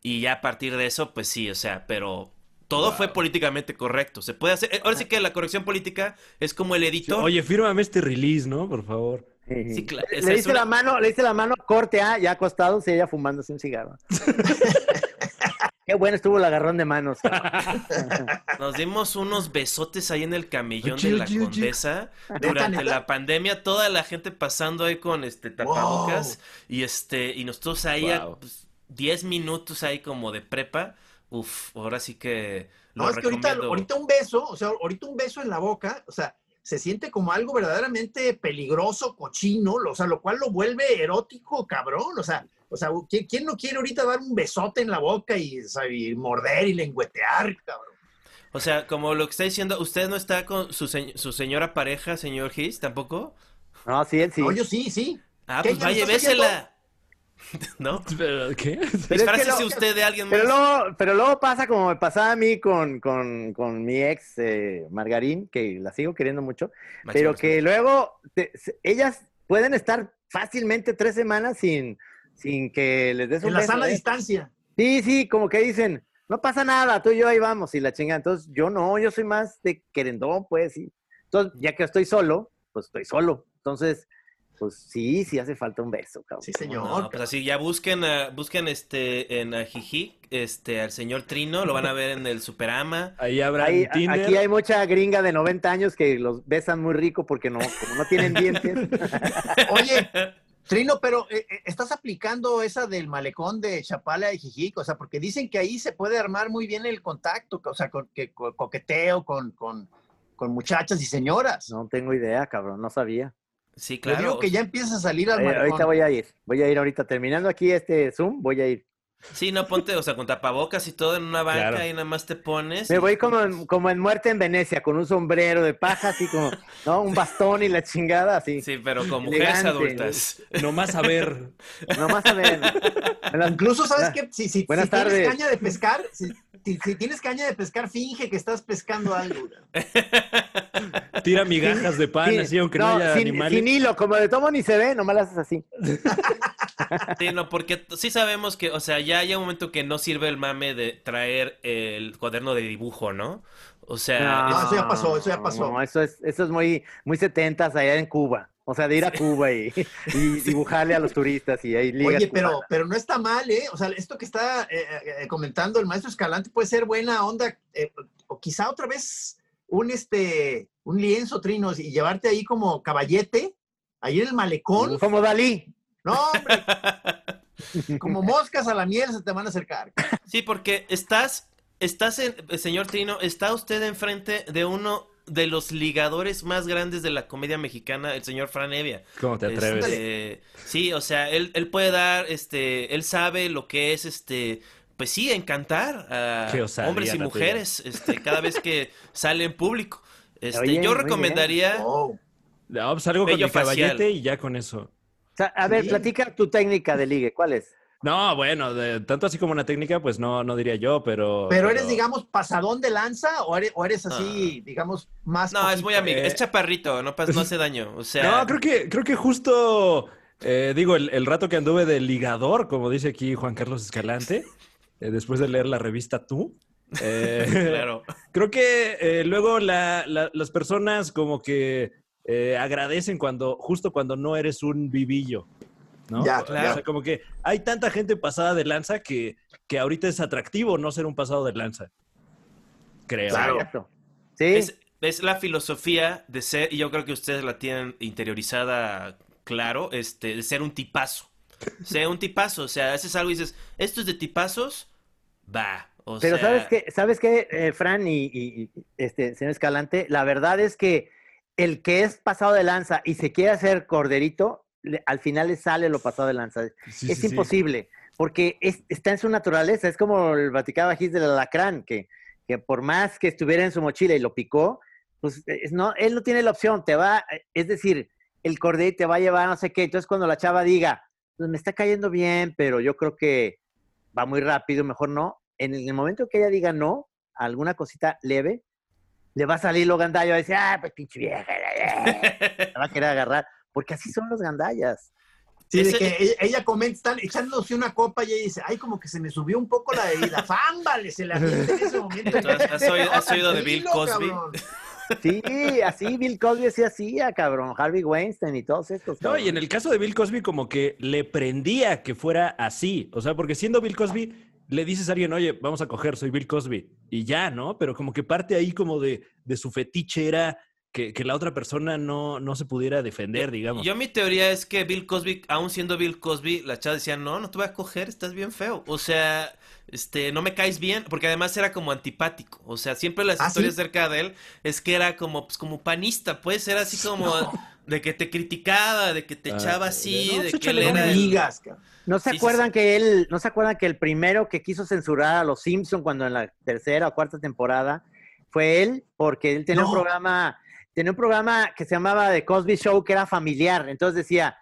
Y ya a partir de eso, pues sí, o sea, pero todo fue políticamente correcto. Se puede hacer. eh, Ahora sí que la corrección política es como el editor. Oye, fírmame este release, ¿no? Por favor. Sí, Sí, claro, Le, una- la mano, le dice la mano, corte, ah, ya acostado, sí, ella fumándose un cigarro. *laughs* Qué bueno estuvo el agarrón de manos. *laughs* Nos dimos unos besotes ahí en el camellón de la. Condesa ¿Neta, durante la pandemia, toda la gente pasando ahí con este tapabocas y este y nosotros ahí a, Wow. pues, 10 minutos ahí como de prepa. Uf, ahora sí que lo No, es que ahorita, recomiendo. ahorita un beso, o sea, ahorita un beso en la boca, o sea, se siente como algo verdaderamente peligroso, cochino, o sea, lo cual lo vuelve erótico, cabrón, o sea, o sea, ¿quién, quién no quiere ahorita dar un besote en la boca y, o sea, y morder y lengüetear, cabrón? O sea, como lo que está diciendo, ¿usted no está con su, se- su señora pareja, señor Gis, tampoco? No, sí, él sí. No, yo sí, sí. Ah, ¿Qué, pues vaya, bésela. *laughs* ¿No? ¿Pero qué? Pero es que Disfrácese lo- usted de alguien Pero más. luego, pero luego pasa como me pasaba a mí con, con, con mi ex eh, Margarín, que la sigo queriendo mucho, pero que luego te- ellas pueden estar fácilmente tres semanas sin, sin que les des un En la beso, sana ¿eh? distancia. Sí, sí, como que dicen, no pasa nada, tú y yo ahí vamos, y la chinga. Entonces, yo no, yo soy más de querendón, pues, sí. Entonces, ya que estoy solo, pues estoy solo. Entonces, pues sí, sí hace falta un beso, cabrón. Sí, señor. No, pues así, ya busquen, a- busquen este en Ajijic, este, al señor Trino, lo van a ver en el Superama. *laughs* Ahí habrá Ahí- Tinder. aquí hay mucha gringa de 90 años que los besan muy rico porque no, como no tienen dientes. *laughs* Oye, Trino, pero eh, eh, estás aplicando esa del malecón de Chapala y Jijic, o sea, porque dicen que ahí se puede armar muy bien el contacto, o sea, con, que, co- coqueteo con, con, con muchachas y señoras. No tengo idea, cabrón, no sabía. Sí, Yo claro. digo que ya empiezas a salir al Eh, ahorita voy a ir, voy a ir ahorita. Terminando aquí este Zoom, voy a ir. Sí, no ponte, o sea, con tapabocas y todo en una banca Claro. y nada más te pones. Me y- voy como en, como en Muerte en Venecia, con un sombrero de paja, así como, ¿no? Un bastón y la chingada, así. Sí, pero con mujeres adultas. Nomás a ver. Nomás a ver. *laughs* Las- Incluso, ¿sabes Ah, qué? Si, si, buenas si tienes caña de pescar, si, tienes caña de pescar, finge que estás pescando algo. Tira migajas de pan, Sí, así, aunque no, haya sin, animales. sin hilo, como de tomo ni se ve, nomás lo haces así. Sí, no, porque sí sabemos que, o sea, ya hay un momento que no sirve el mame de traer el cuaderno de dibujo, ¿no? O sea, No, es- eso ya pasó, eso ya pasó. No, eso es, eso es muy, muy setentas allá en Cuba. O sea, de ir a Cuba y, *laughs* y dibujarle a los turistas y ahí ligas Oye, pero, cubanas. pero no está mal, ¿eh? O sea, esto que está eh, eh, comentando el maestro Escalante puede ser buena onda, eh, o quizá otra vez un, este, un lienzo, Trinos, y llevarte ahí como caballete, ahí en el malecón. Como Dalí. No, hombre, *laughs* como moscas a la miel se te van a acercar. sí, porque estás, estás en, señor Trino, está usted enfrente de uno de los ligadores más grandes de la comedia mexicana, el señor Fran Evia. ¿Cómo te atreves? Este, sí, o sea, él, él puede dar, este, él sabe lo que es, este, pues sí, encantar a osadía hombres y mujeres, este, cada vez que *laughs* sale en público. Este, Oye, yo recomendaría, Oh. No, pues algo con mi caballete facial. y ya con eso. Sea, a ver, Sí. platica tu técnica de ligue. ¿Cuál es? No, bueno, de- tanto así como una técnica, pues no, no diría yo, pero. Pero eres, digamos, pasadón de lanza o eres, o eres así, digamos, más. no, es muy amigo, Eh. es chaparrito, no, hace daño, o sea, No, creo que, creo que justo, eh, digo, el, el rato que anduve de ligador, como dice aquí Juan Carlos Escalante, eh, después de leer la revista Tú, eh, *laughs* claro. *laughs* creo que eh, luego la- la- las personas como que eh, agradecen cuando, justo cuando no eres un vivillo, ¿no? Ya, O claro. sea, como que hay tanta gente pasada de lanza que, que ahorita es atractivo no ser un pasado de lanza. Creo. Claro. Sí. Es, es la filosofía de ser, y yo creo que ustedes la tienen interiorizada claro, este, de ser un tipazo. Ser un tipazo, o sea, haces algo y dices, esto es de tipazos, va. O Pero sea, sabes qué, sabes qué, eh, Fran y, y- y, este señor Escalante, la verdad es que el que es pasado de lanza y se quiere hacer corderito, le- al final le sale lo pasado de lanza. Sí, es sí, sí. imposible, porque es- está en su naturaleza. Es como el Vaticano Gis del alacrán, que, que por más que estuviera en su mochila y lo picó, pues es- no, él no tiene la opción. Te va, es decir, el cordero y te va a llevar no sé qué. Entonces cuando la chava diga, pues me está cayendo bien, pero yo creo que va muy rápido, mejor no. En el momento que ella diga no, alguna cosita leve, le va a salir lo gandallo, va a decir, ah, pues pinche vieja, *laughs* la va a querer agarrar, porque así son los gandallas. Sí, Ese- de que ella, ella comenta, están echándose una copa y ella dice, ay, como que se me subió un poco la bebida. *laughs* ¡Fámbale! Se la en ese momento. ¿Tú has- has oído- has oído de Bill Cosby? Sí, así Bill Cosby sí hacía, cabrón, Harvey Weinstein y todos estos. No, y en el caso de Bill Cosby, como que le prendía que fuera así. O sea, porque siendo Bill Cosby, le dices a alguien, oye, vamos a coger, soy Bill Cosby. Y ya, ¿no? Pero como que parte ahí como de, de su fetiche era que, que la otra persona no, no se pudiera defender, digamos. Yo mi teoría es que Bill Cosby, aún siendo Bill Cosby, la chava decía, no, no te voy a coger, estás bien feo. O sea, este, no me caes bien, porque además era como antipático. O sea, siempre las ¿Ah, historias sí? acerca de él es que era como, pues, como panista, puede ser así *laughs* como de que te criticaba, de que te Ah, echaba así, no, de pues que él era el... ¿No se Sí, acuerdan sí. que él, no se acuerdan que el primero que quiso censurar a los Simpson cuando en la tercera o cuarta temporada fue él, porque él tenía un programa, tenía un programa que se llamaba The Cosby Show que era familiar. Entonces decía,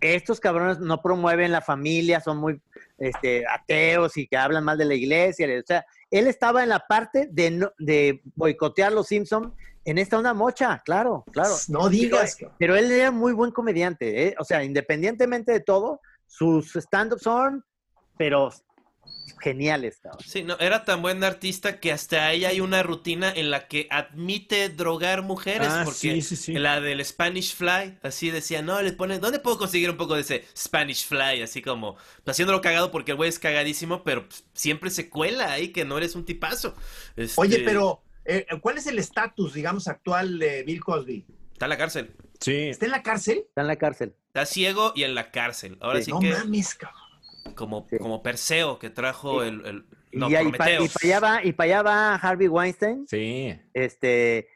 estos cabrones no promueven la familia, son muy este, ateos y que hablan mal de la iglesia. O sea, él estaba en la parte de, no- de boicotear los Simpson en esta onda mocha, claro, claro. No digas, cabrón. Pero él era muy buen comediante, ¿eh? O sea, independientemente de todo, sus stand-ups son, pero geniales, cabrón. Sí, no, era tan buen artista que hasta ahí hay una rutina en la que admite drogar mujeres, Ah, porque sí, sí, sí. la del Spanish Fly, así decía, no, le ponen, ¿dónde puedo conseguir un poco de ese Spanish Fly? Así como, pues, haciéndolo cagado porque el güey es cagadísimo, pero pues, siempre se cuela ahí que no eres un tipazo. Este, Oye, pero, eh, ¿cuál es el estatus, digamos, actual de Bill Cosby? Está en la cárcel, Sí. ¿Está en la cárcel? Está en la cárcel. Está ciego y en la cárcel. Ahora Sí. sí no que, mames, cabrón. como, Sí. como Perseo que trajo Sí. el, el- Y, no, y pa- para allá va, y para allá va Harvey Weinstein. Sí. Este,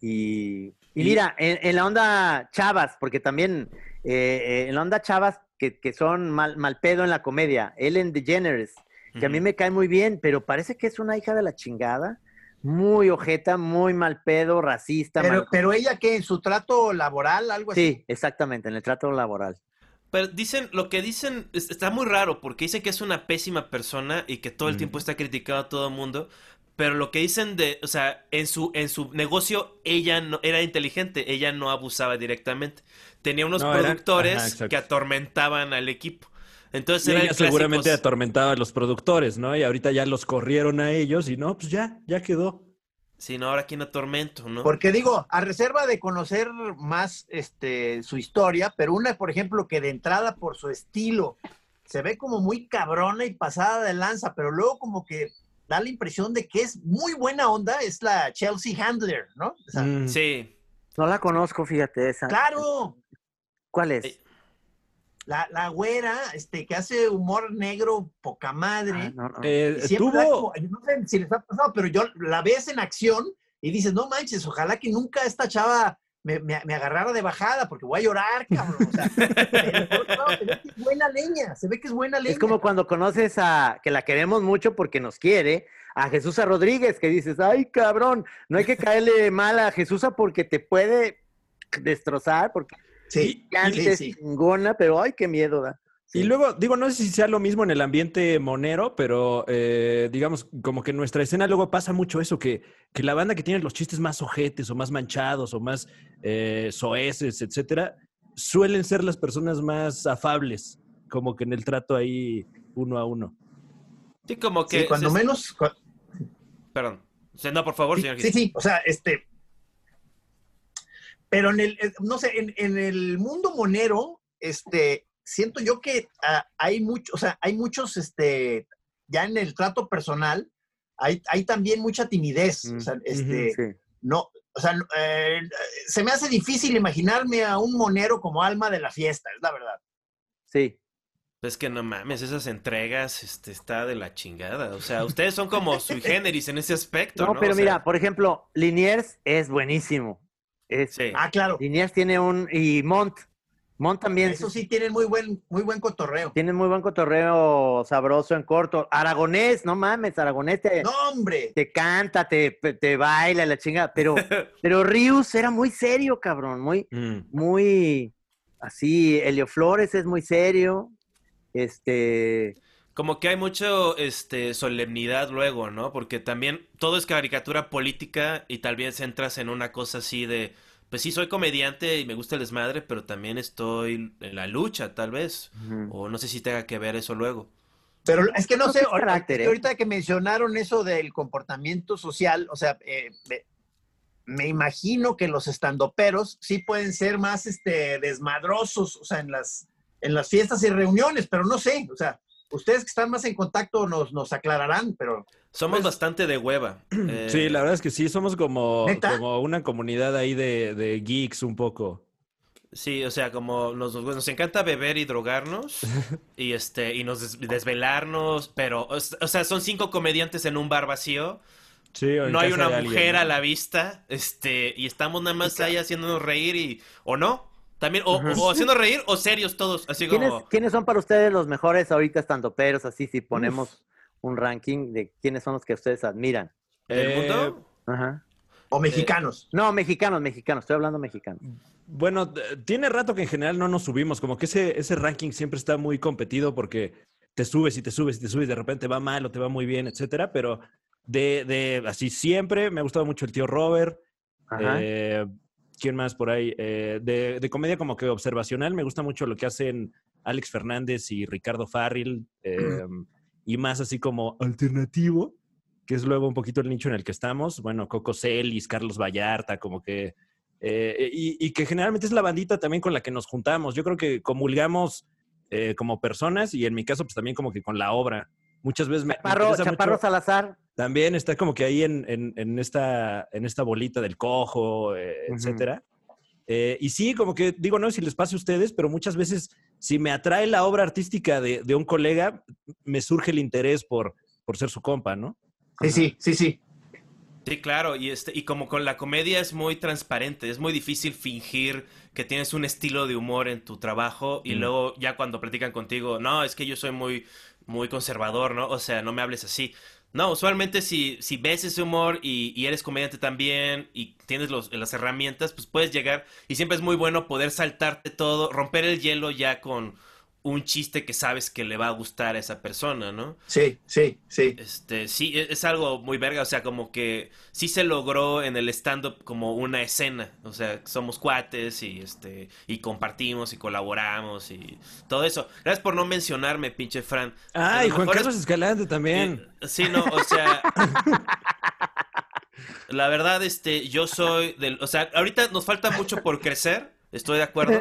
y, y Y- mira, en, en la onda chavas, porque también eh, eh, en la onda chavas que, que son mal, mal pedo en la comedia, Ellen DeGeneres, que a mí me cae muy bien, pero parece que es una hija de la chingada, muy ojeta, muy mal pedo, racista. Pero, mal- pero ella, ¿qué? ¿En su trato laboral, algo así? Sí, exactamente, en el trato laboral. Pero dicen, lo que dicen es- está muy raro porque dicen que es una pésima persona y que todo el Mm. tiempo está criticado a todo el mundo. Pero lo que dicen de, o sea, en su, en su negocio ella no era inteligente, ella no abusaba directamente. Tenía unos No, era- productores ajá, que atormentaban al equipo. Entonces Y era ella el seguramente atormentaba a los productores, ¿no? Y ahorita ya los corrieron a ellos y no, pues ya, ya quedó. Sí, no, ahora aquí no atormento, ¿no? Porque digo, a reserva de conocer más este, su historia, pero una, por ejemplo, que de entrada por su estilo se ve como muy cabrona y pasada de lanza, pero luego como que da la impresión de que es muy buena onda, es la Chelsea Handler, ¿no? O sea, Mm. Sí. No la conozco, fíjate esa. Claro, ¿Cuál es? Eh, la, la güera este, que hace humor negro poca madre. Ah, no, no. Eh, da tuvo, como- no sé si les ha pasado, pero yo la ves en acción y dices, no manches, ojalá que nunca esta chava me, me- me agarrara de bajada porque voy a llorar, cabrón. O sea, pero se ve que es buena leña, se ve que es buena leña. Es como cuando conoces a, que la queremos mucho porque nos quiere, a Jesús Rodríguez, que dices, ay cabrón, no hay que caerle mal a Jesús porque te puede destrozar, porque Sí, antes sí, sí. chingona, pero ay, qué miedo da. Y luego, digo, no sé si sea lo mismo en el ambiente monero, pero eh, digamos, como que en nuestra escena luego pasa mucho eso, que, que la banda que tiene los chistes más ojetes o más manchados o más eh, soeces, etcétera, suelen ser las personas más afables, como que en el trato ahí uno a uno. Sí, como que... Sí, cuando se- menos. cu- Perdón. O sea, no, por favor, Sí, señor sí, sí, o sea, este. Pero en el, eh, no sé, en, en el mundo monero, este, siento yo que ah, hay mucho, o sea, hay muchos, este, ya en el trato personal, hay, hay también mucha timidez. O sea, Mm, este, Sí. no, o sea, eh, se me hace difícil imaginarme a un monero como alma de la fiesta, es la verdad. sí. Es que no mames, esas entregas este, está de la chingada. O sea, ustedes son como sui *laughs* generis en ese aspecto, No, ¿no? pero O sea, mira, por ejemplo, Liniers es buenísimo. Es, Sí. Ah, claro. Liniers tiene un, y Mont, Mon también Eso sí tienen muy buen, muy buen cotorreo. tiene muy buen cotorreo sabroso en corto. Aragonés, no mames, Aragonés te, No, hombre. te canta, te, te baila la chinga, pero, *laughs* pero Rius era muy serio, cabrón, muy, Mm. muy así. Helio Flores es muy serio. Este, Como que hay mucho este solemnidad luego, ¿no? Porque también todo es caricatura política y tal vez entras en una cosa así de, pues sí, soy comediante y me gusta el desmadre, pero también estoy en la lucha, tal vez. O no sé si tenga que ver eso luego. Pero es que no sé, ahorita, ¿eh? ahorita que mencionaron eso del comportamiento social, o sea, eh, me, me imagino que los estandoperos sí pueden ser más este, desmadrosos, o sea, en las, en las fiestas y reuniones, pero no sé, o sea, ustedes que están más en contacto nos, nos aclararán, pero Somos Pues- bastante de hueva. *clears throat* Eh, Sí, la verdad es que sí, somos como, como una comunidad ahí de, de geeks un poco. Sí, o sea, como nos, nos encanta beber y drogarnos *laughs* y este y nos des- desvelarnos, pero o, sea, son cinco comediantes en un bar vacío, Sí, o en no hay una alguien, mujer ¿no? a la vista, este, y estamos nada más ahí haciéndonos reír y o no, también o, haciendo reír o serios todos, así ¿Quiénes, como quiénes son para ustedes los mejores ahorita estandoperos? Así, si ponemos un ranking de quiénes son los que ustedes admiran. del Eh, mundo. Ajá. o mexicanos. No, mexicanos, mexicanos, estoy hablando mexicanos. Bueno, t- tiene rato que en general no nos subimos, como que ese, ese ranking siempre está muy competido porque te subes y te subes y te subes, de repente va mal o te va muy bien, etcétera, pero de, de así siempre me ha gustado mucho el tío Robert, Ajá. eh, ¿quién más por ahí? Eh, de, de comedia como que observacional, me gusta mucho lo que hacen Alex Fernández y Ricardo Farril, eh, y más así como alternativo, que es luego un poquito el nicho en el que estamos, bueno, Coco Celis, Carlos Vallarta, como que... Eh, y, y que generalmente es la bandita también con la que nos juntamos. Yo creo que comulgamos eh, como personas y en mi caso pues también como que con la obra. Muchas veces me, Chaparro, Chaparro mucho- Salazar. También está como que ahí en, en- en esta, en esta bolita del cojo, eh, etcétera. Eh, y sí, como que digo, no sé si les pase a ustedes, pero muchas veces si me atrae la obra artística de, de un colega, me surge el interés por, por ser su compa, ¿no? Sí, sí, sí, sí. Sí, claro, y este, y como con la comedia es muy transparente, es muy difícil fingir que tienes un estilo de humor en tu trabajo y Mm. luego ya cuando platican contigo, no, es que yo soy muy, muy conservador, ¿no? O sea, no me hables así. No, usualmente si, si ves ese humor y, y eres comediante también y tienes los, las herramientas, pues puedes llegar y siempre es muy bueno poder saltarte todo, romper el hielo ya con un chiste que sabes que le va a gustar a esa persona, ¿no? Sí, sí, sí. Este, sí, e- es algo muy verga, o sea, como que sí se logró en el stand-up como una escena, o sea, somos cuates y este, y compartimos y colaboramos y todo eso. Gracias por no mencionarme, pinche Fran. A Ay, lo Juan es- Carlos Escalante también. eh, Sí, no, o sea. *laughs* La verdad, este, yo soy del. O sea, ahorita nos falta mucho por crecer, estoy de acuerdo,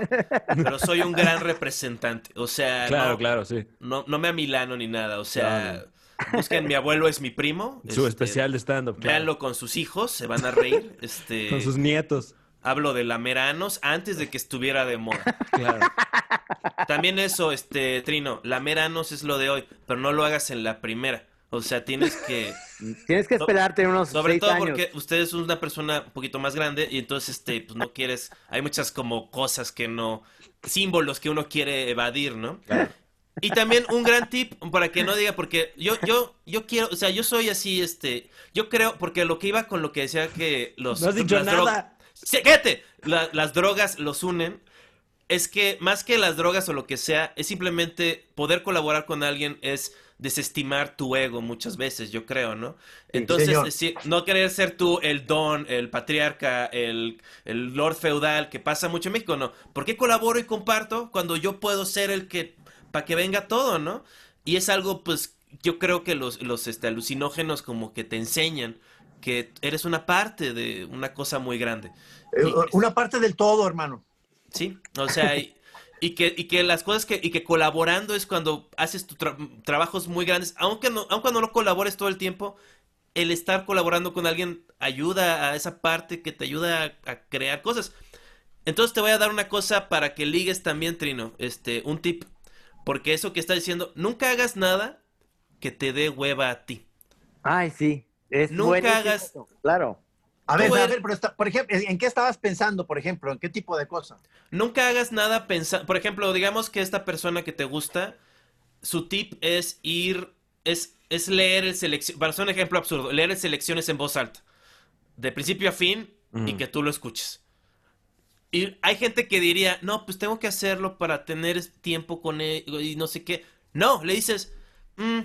pero soy un gran representante. O sea, *laughs* claro, no, claro, sí. no, no me amilano ni nada. O sea, busquen mi abuelo es mi primo. *laughs* Su este, especial de stand-up. claro. Véanlo con sus hijos, se van a reír. *laughs* Este, Con sus nietos. hablo de lameranos antes de que estuviera de moda. Claro. También eso, este, Trino, lameranos es lo de hoy, pero no lo hagas en la primera. O sea, tienes que, Tienes que esperarte unos sobre seis todo años. porque usted es una persona un poquito más grande y entonces, este, pues no quieres, hay muchas como cosas que no, símbolos que uno quiere evadir, ¿no? Y también un gran tip para que no diga, porque yo, yo, yo quiero, o sea, yo soy así, este, yo creo, porque lo que iba con lo que decía que los... No has dicho las nada. Cállate. La- las drogas los unen. Es que más que las drogas o lo que sea, es simplemente poder colaborar con alguien es desestimar tu ego muchas veces, yo creo, ¿no? Entonces, decir- no querer ser tú el don, el patriarca, el, el lord feudal que pasa mucho en México, no. ¿Por qué colaboro y comparto cuando yo puedo ser el que, para que venga todo, ¿no? Y es algo, pues, yo creo que los, los este, alucinógenos como que te enseñan que eres una parte de una cosa muy grande. Eh, Y- Una parte del todo, hermano. Sí, o sea, y, y que, y que las cosas que, y que colaborando es cuando haces tus trabajos muy grandes, aunque no, aunque no lo colabores todo el tiempo, el estar colaborando con alguien ayuda a esa parte que te ayuda a, a crear cosas. Entonces te voy a dar una cosa para que ligues también, Trino, este, un tip, porque eso que estás diciendo, nunca hagas nada que te dé hueva a ti. Ay, sí. Es Nunca hagas- eso, Claro. A ver, a ver, pero está- por ejemplo, ¿en qué estabas pensando, por ejemplo? ¿En qué tipo de cosa? Nunca hagas nada pensando. Por ejemplo, digamos que esta persona que te gusta, su tip es ir. Es, es leer el selección. Para hacer un ejemplo absurdo, leer el selecciones en voz alta. De principio a fin y que tú lo escuches. Y hay gente que diría, no, pues tengo que hacerlo para tener tiempo con él y no sé qué. No, le dices, "Mm,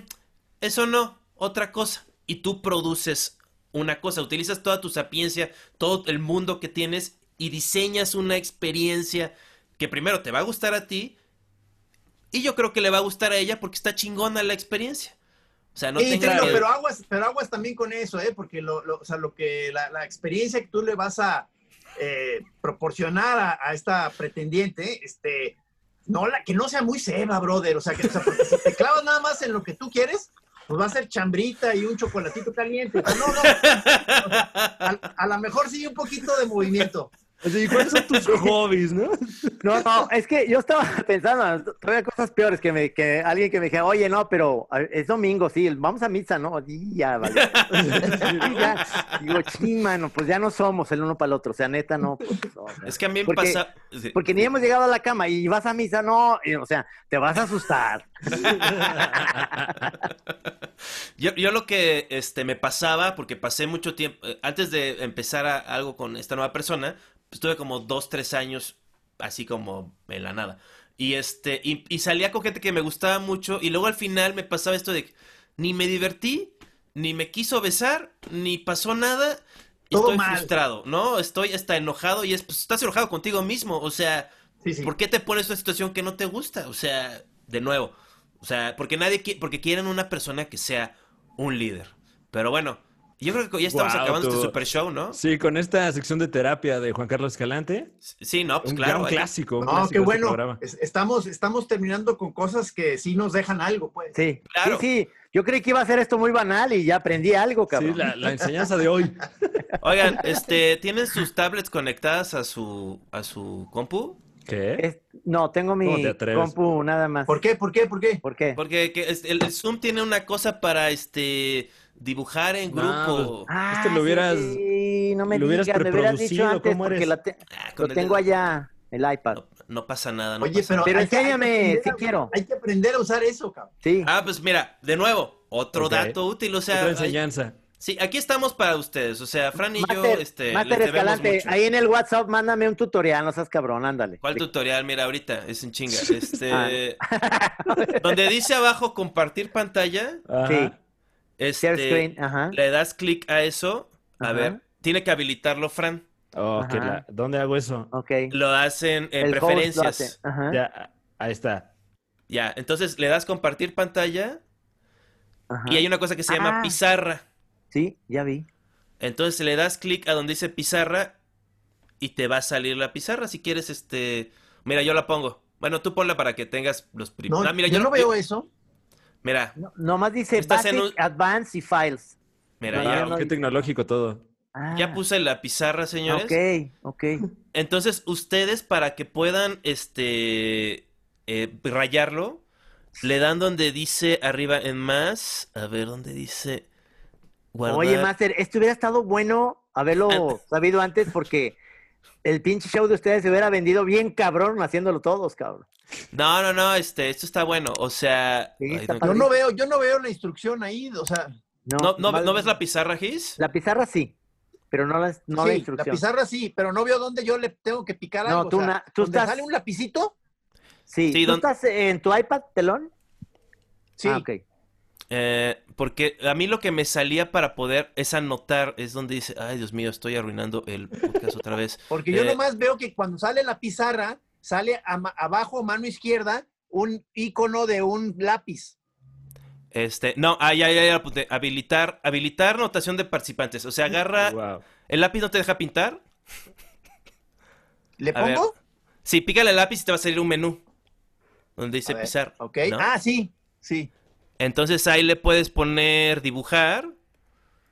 eso no, otra cosa. Y tú produces una cosa, utilizas toda tu sapiencia, todo el mundo que tienes y diseñas una experiencia que primero te va a gustar a ti y yo creo que le va a gustar a ella porque está chingona la experiencia. O sea, no que- pero aguas, pero aguas también con eso, ¿eh? Porque lo, lo- o sea, lo que la, la experiencia que tú le vas a eh, proporcionar a, a esta pretendiente, este, no la, que no sea muy ceba, brother. O sea, que o sea, porque si te clavas nada más en lo que tú quieres, pues va a ser chambrita y un chocolatito caliente. No, no. *laughs* A, a lo mejor sí un poquito de movimiento. ¿Y cuáles son tus *laughs* hobbies, no? No, no, es que yo estaba *laughs* pensando, todavía cosas peores, que, me, que alguien que me dijera, oye, no, pero es domingo, sí, vamos a misa, ¿no? Y ya, vale. *laughs* Y ya, digo, ching, mano, pues ya no somos el uno para el otro, o sea, neta, no. Pues, no, sea, Es que a mí me Porque- pasa... sí. Porque ni hemos llegado a la cama y vas a misa, no, y, o sea, te vas a asustar. Yo, yo lo que este, me pasaba, porque pasé mucho tiempo, eh, antes de empezar a- algo con esta nueva persona, pues, estuve como dos, tres años así como en la nada. Y, este, y, y salía con gente que me gustaba mucho y luego al final me pasaba esto de ni me divertí, ni me quiso besar, ni pasó nada. Todo estoy mal. frustrado, ¿no? Estoy hasta enojado y es, pues estás enojado contigo mismo, o sea... Sí, sí. ¿Por qué te pones en una situación que no te gusta? O sea, de nuevo. O sea, porque nadie qui- porque quieren una persona que sea un líder. Pero bueno, yo creo que ya estamos acabando tú- este super show, ¿no? Sí, con esta sección de terapia de Juan Carlos Escalante. Sí, no, pues un, claro. un clásico. un No, clásico qué este bueno. estamos, estamos terminando con cosas que sí nos dejan algo, pues. Sí, Claro. sí, sí. Yo creí que iba a ser esto muy banal y ya aprendí algo, Sí, cabrón. la, la enseñanza de hoy. *laughs* Oigan, este, ¿tienen sus tablets conectadas a su a su compu? ¿Qué? Es- no, tengo ¿Cómo mi te compu nada más. ¿Por qué? ¿Por qué? ¿Por qué? ¿Por qué? Porque que es- el, el Zoom tiene una cosa para este dibujar en No, grupo. Ah, Este lo hubieras- sí, no me lo hubieras digas, me hubieras dicho antes ¿cómo porque eres? la te- Ah, lo tengo allá, el iPad. No, no pasa nada, no Oye, pasa pero, Pero hay que enséñame, a- quiero. Hay que aprender a usar eso, cabrón. Sí. Ah, pues mira, de nuevo, otro dato útil, o sea, Otra hay- enseñanza. sí, aquí estamos para ustedes, o sea, Fran y yo, este, Master Escalante, mucho. ahí en el WhatsApp mándame un tutorial, no seas cabrón, ándale. ¿Cuál tutorial? Mira, ahorita es en chinga. *laughs* Este, Ah. donde dice abajo compartir pantalla, Ajá. Sí, este, screen, ajá. le das clic a eso. A Ajá. ver, tiene que habilitarlo, Fran. Oh, que Ajá. la- ¿Dónde hago eso? Ok. Lo hacen en El host lo preferencias. hace, Ajá, Ya, ahí está. Ya, entonces le das compartir pantalla ajá. y hay una cosa que se llama Ah. pizarra. Sí, ya vi. Entonces le das clic a donde dice pizarra y te va a salir la pizarra. Si quieres, este. Mira, yo la pongo. Bueno, tú ponla para que tengas los No, primeros. Ah, mira, yo, yo no veo eso. Mira, No, nomás dice Estás en Basic, un- Advanced y Files. mira, No, ya, no, no. Qué tecnológico todo. Ah, ya puse la pizarra, señores. Ok, ok. Entonces, ustedes para que puedan este eh, rayarlo, le dan donde dice arriba en más. A ver, ¿dónde dice? Guardar. Oye, Master, esto hubiera estado bueno haberlo sabido antes porque el pinche show de ustedes se hubiera vendido bien cabrón haciéndolo todos, cabrón. No, no, no, este, esto está bueno. O sea, Sí, ay, está no, Yo no veo, yo no veo la instrucción ahí, o sea, no, no, nomás- ¿no ves la pizarra, Gis? La pizarra sí, pero no la, no la sí, la instrucción. pizarra sí, pero no veo dónde yo le tengo que picar No, algo. tú o sea, na- tú ¿donde estás- sale un lapicito? Sí, Sí, ¿tú don- estás en tu iPad, telón? Sí. Ah, ok. Eh, porque a mí lo que me salía para poder es anotar, es donde dice, ay Dios mío, estoy arruinando el podcast otra vez. *laughs* Porque yo Eh, nomás veo que cuando sale la pizarra, sale a abajo, mano izquierda, un icono de un lápiz. Este, no, ah, ya, ya, ya, apunté. Habilitar, habilitar notación de participantes. O sea, agarra, Wow. ¿el lápiz no te deja pintar? ¿Le A ver. pongo? Sí, pícale el lápiz y te va a salir un menú. Donde dice pisar. Ok. ¿no? Ah, sí, sí. Entonces ahí le puedes poner dibujar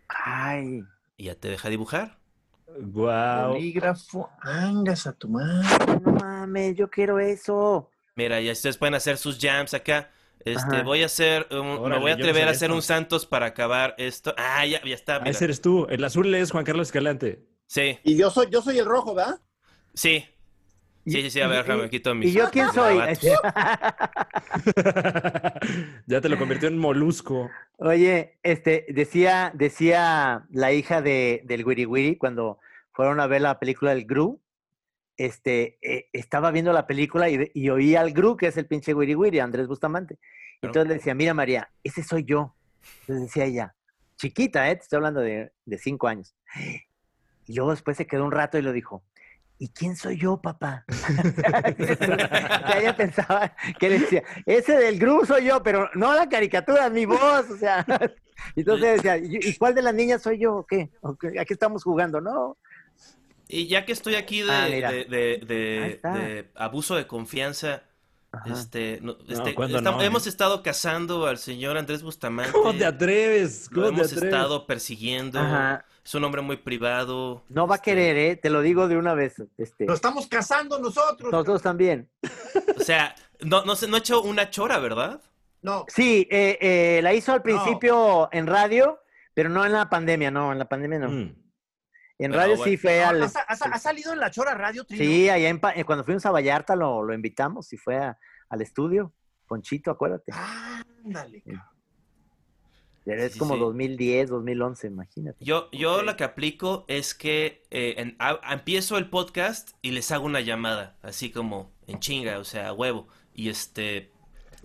Ay, y ya te deja dibujar. Wow. Bolígrafo, angas a tu madre. no mames, yo quiero eso. Mira, ya ustedes pueden hacer sus jams acá. Este, Ajá. voy a hacer, un- me voy a atrever a hacer esto. un Santos para acabar esto. Ah, ya, ya está, Ah, mira. ese eres tú. El azul es Juan Carlos Escalante. Sí, Y yo soy, yo soy el rojo, ¿verdad? sí. Sí, sí, sí, a ver, déjame me quito ¿Y mis yo quién soy? *laughs* ya te lo convirtió en molusco. Oye, este, decía, decía la hija de, del Wiri Wiri cuando fueron a ver la película del Gru, este, eh, estaba viendo la película y, y oía al Gru, que es el pinche Wiri Wiri, Andrés Bustamante. Claro. Entonces le decía, mira María, ese soy yo. Entonces decía ella, chiquita, ¿eh? Te estoy hablando de, de cinco años. Y luego después se quedó un rato y lo dijo, ¿y quién soy yo, papá? *laughs* ella pensaba que decía, ese del Gru soy yo, pero no la caricatura, mi voz, o sea. *laughs* Entonces decía, ¿y cuál de las niñas soy yo o qué? ¿O qué? ¿A qué estamos jugando? No. Y ya que estoy aquí de, Ah, de abuso de confianza, Ajá. este, no- este, ¿cuándo estam- no, eh? hemos estado cazando al señor Andrés Bustamante. ¿Cómo te atreves? Lo ¿Cómo te hemos atreves? estado persiguiendo. Ajá. Es un hombre muy privado. No va a Este, querer, ¿eh? Te lo digo de una vez. Este, Lo estamos cazando nosotros. nosotros también. O sea, no, no, se- no ha hecho una chora, ¿verdad? No, Sí, eh, eh, la hizo al principio en radio, pero no en la pandemia, no, en la pandemia no. Mm. En Pero radio bueno. sí fue No, al... ¿ha, sa- ha sa- ha salido en la Chora Radio, Trino? Sí, allá en eh, cuando fuimos a Vallarta lo, lo invitamos y fue a- al estudio. Ponchito, acuérdate. Ándale. cabrón. Pero es sí, como sí. 2010, 2011, imagínate. Yo, yo lo que aplico es que eh, en- a- empiezo el podcast y les hago una llamada, así como en chinga, o sea, a huevo. Y este,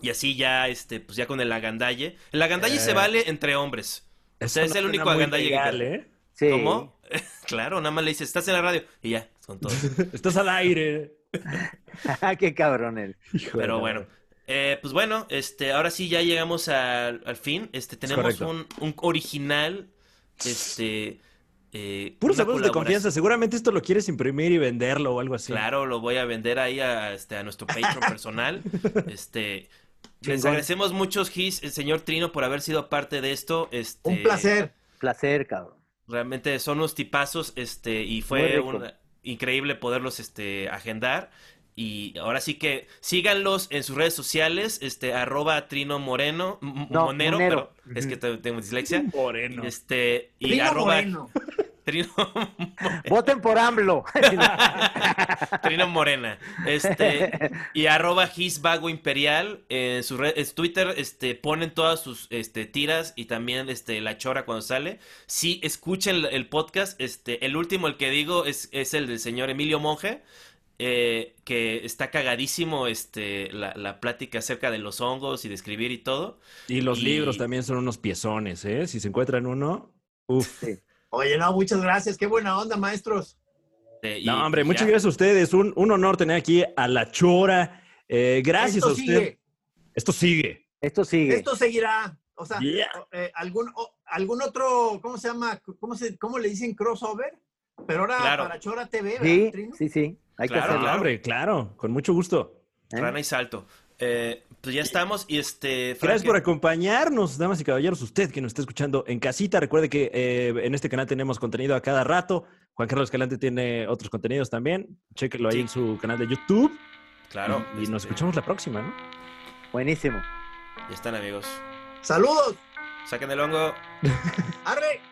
y así ya, este, pues ya con el agandalle. El agandalle se Eh. vale entre hombres. O sea, Eso es el único agandalle que legal. ¿eh? Sí. ¿Cómo? *laughs* claro, nada más le dices, estás en la radio y ya, con todo. *laughs* Estás al aire. *laughs* Qué cabrón él. Hijo Pero bueno, eh, pues bueno, este, ahora sí ya llegamos al, al fin. Este, tenemos un, un original, este, eh, Puros de confianza. Seguramente esto lo quieres imprimir y venderlo o algo así. Claro, lo voy a vender ahí a, este, a nuestro Patreon personal. Este, les agradecemos mucho, Gis, el señor Trino, por haber sido parte de esto. Este, Un placer. Placer, cabrón. Realmente son unos tipazos, este, y fue una- increíble poderlos, este, agendar. Y ahora sí que síganlos en sus redes sociales, este, arroba Trino Moreno, No, Monero, Monero. pero es que te- tengo dislexia. Moreno. Este, y Trino arroba Moreno. Trino, *laughs* Voten por AMLO. *laughs* Trino Morena. Este, y arroba Gisbago Imperial. En su red, es Twitter, este, ponen todas sus este, tiras y también este, la chora cuando sale. Sí, escuchen el, el podcast. Este, el último, el que digo, es, es el del señor Emilio Monge. eh, que está cagadísimo este, la, la plática acerca de los hongos y de escribir y todo. Y los Y- libros también son unos piezones, ¿eh? Si se encuentran uno, uff. Oye, no, muchas gracias. Qué buena onda, maestros. Eh, y No, hombre, ya. muchas gracias a ustedes. Un, un honor tener aquí a La Chora. Eh, gracias Esto a usted. sigue. Esto sigue. Esto sigue. Esto seguirá. O sea, Yeah. eh, algún, o- algún otro, ¿cómo se llama? ¿Cómo, se, ¿Cómo le dicen crossover? Pero ahora Claro. para Chora TV, ¿verdad, Sí, Trino? sí, sí. Hay Claro, que hacerlo. Hombre, claro, con mucho gusto. ¿eh? Rana y salto. Eh, pues ya estamos y este... Gracias por acompañarnos, damas y caballeros. Usted que nos está escuchando en casita, recuerde que eh, en este canal tenemos contenido a cada rato. Juan Carlos Escalante tiene otros contenidos también. Chéquenlo ahí Sí. en su canal de YouTube. Claro. Y nos este, escuchamos la próxima, ¿no? Buenísimo. Ya están amigos. Saludos. Saquen el hongo. *laughs* Arre.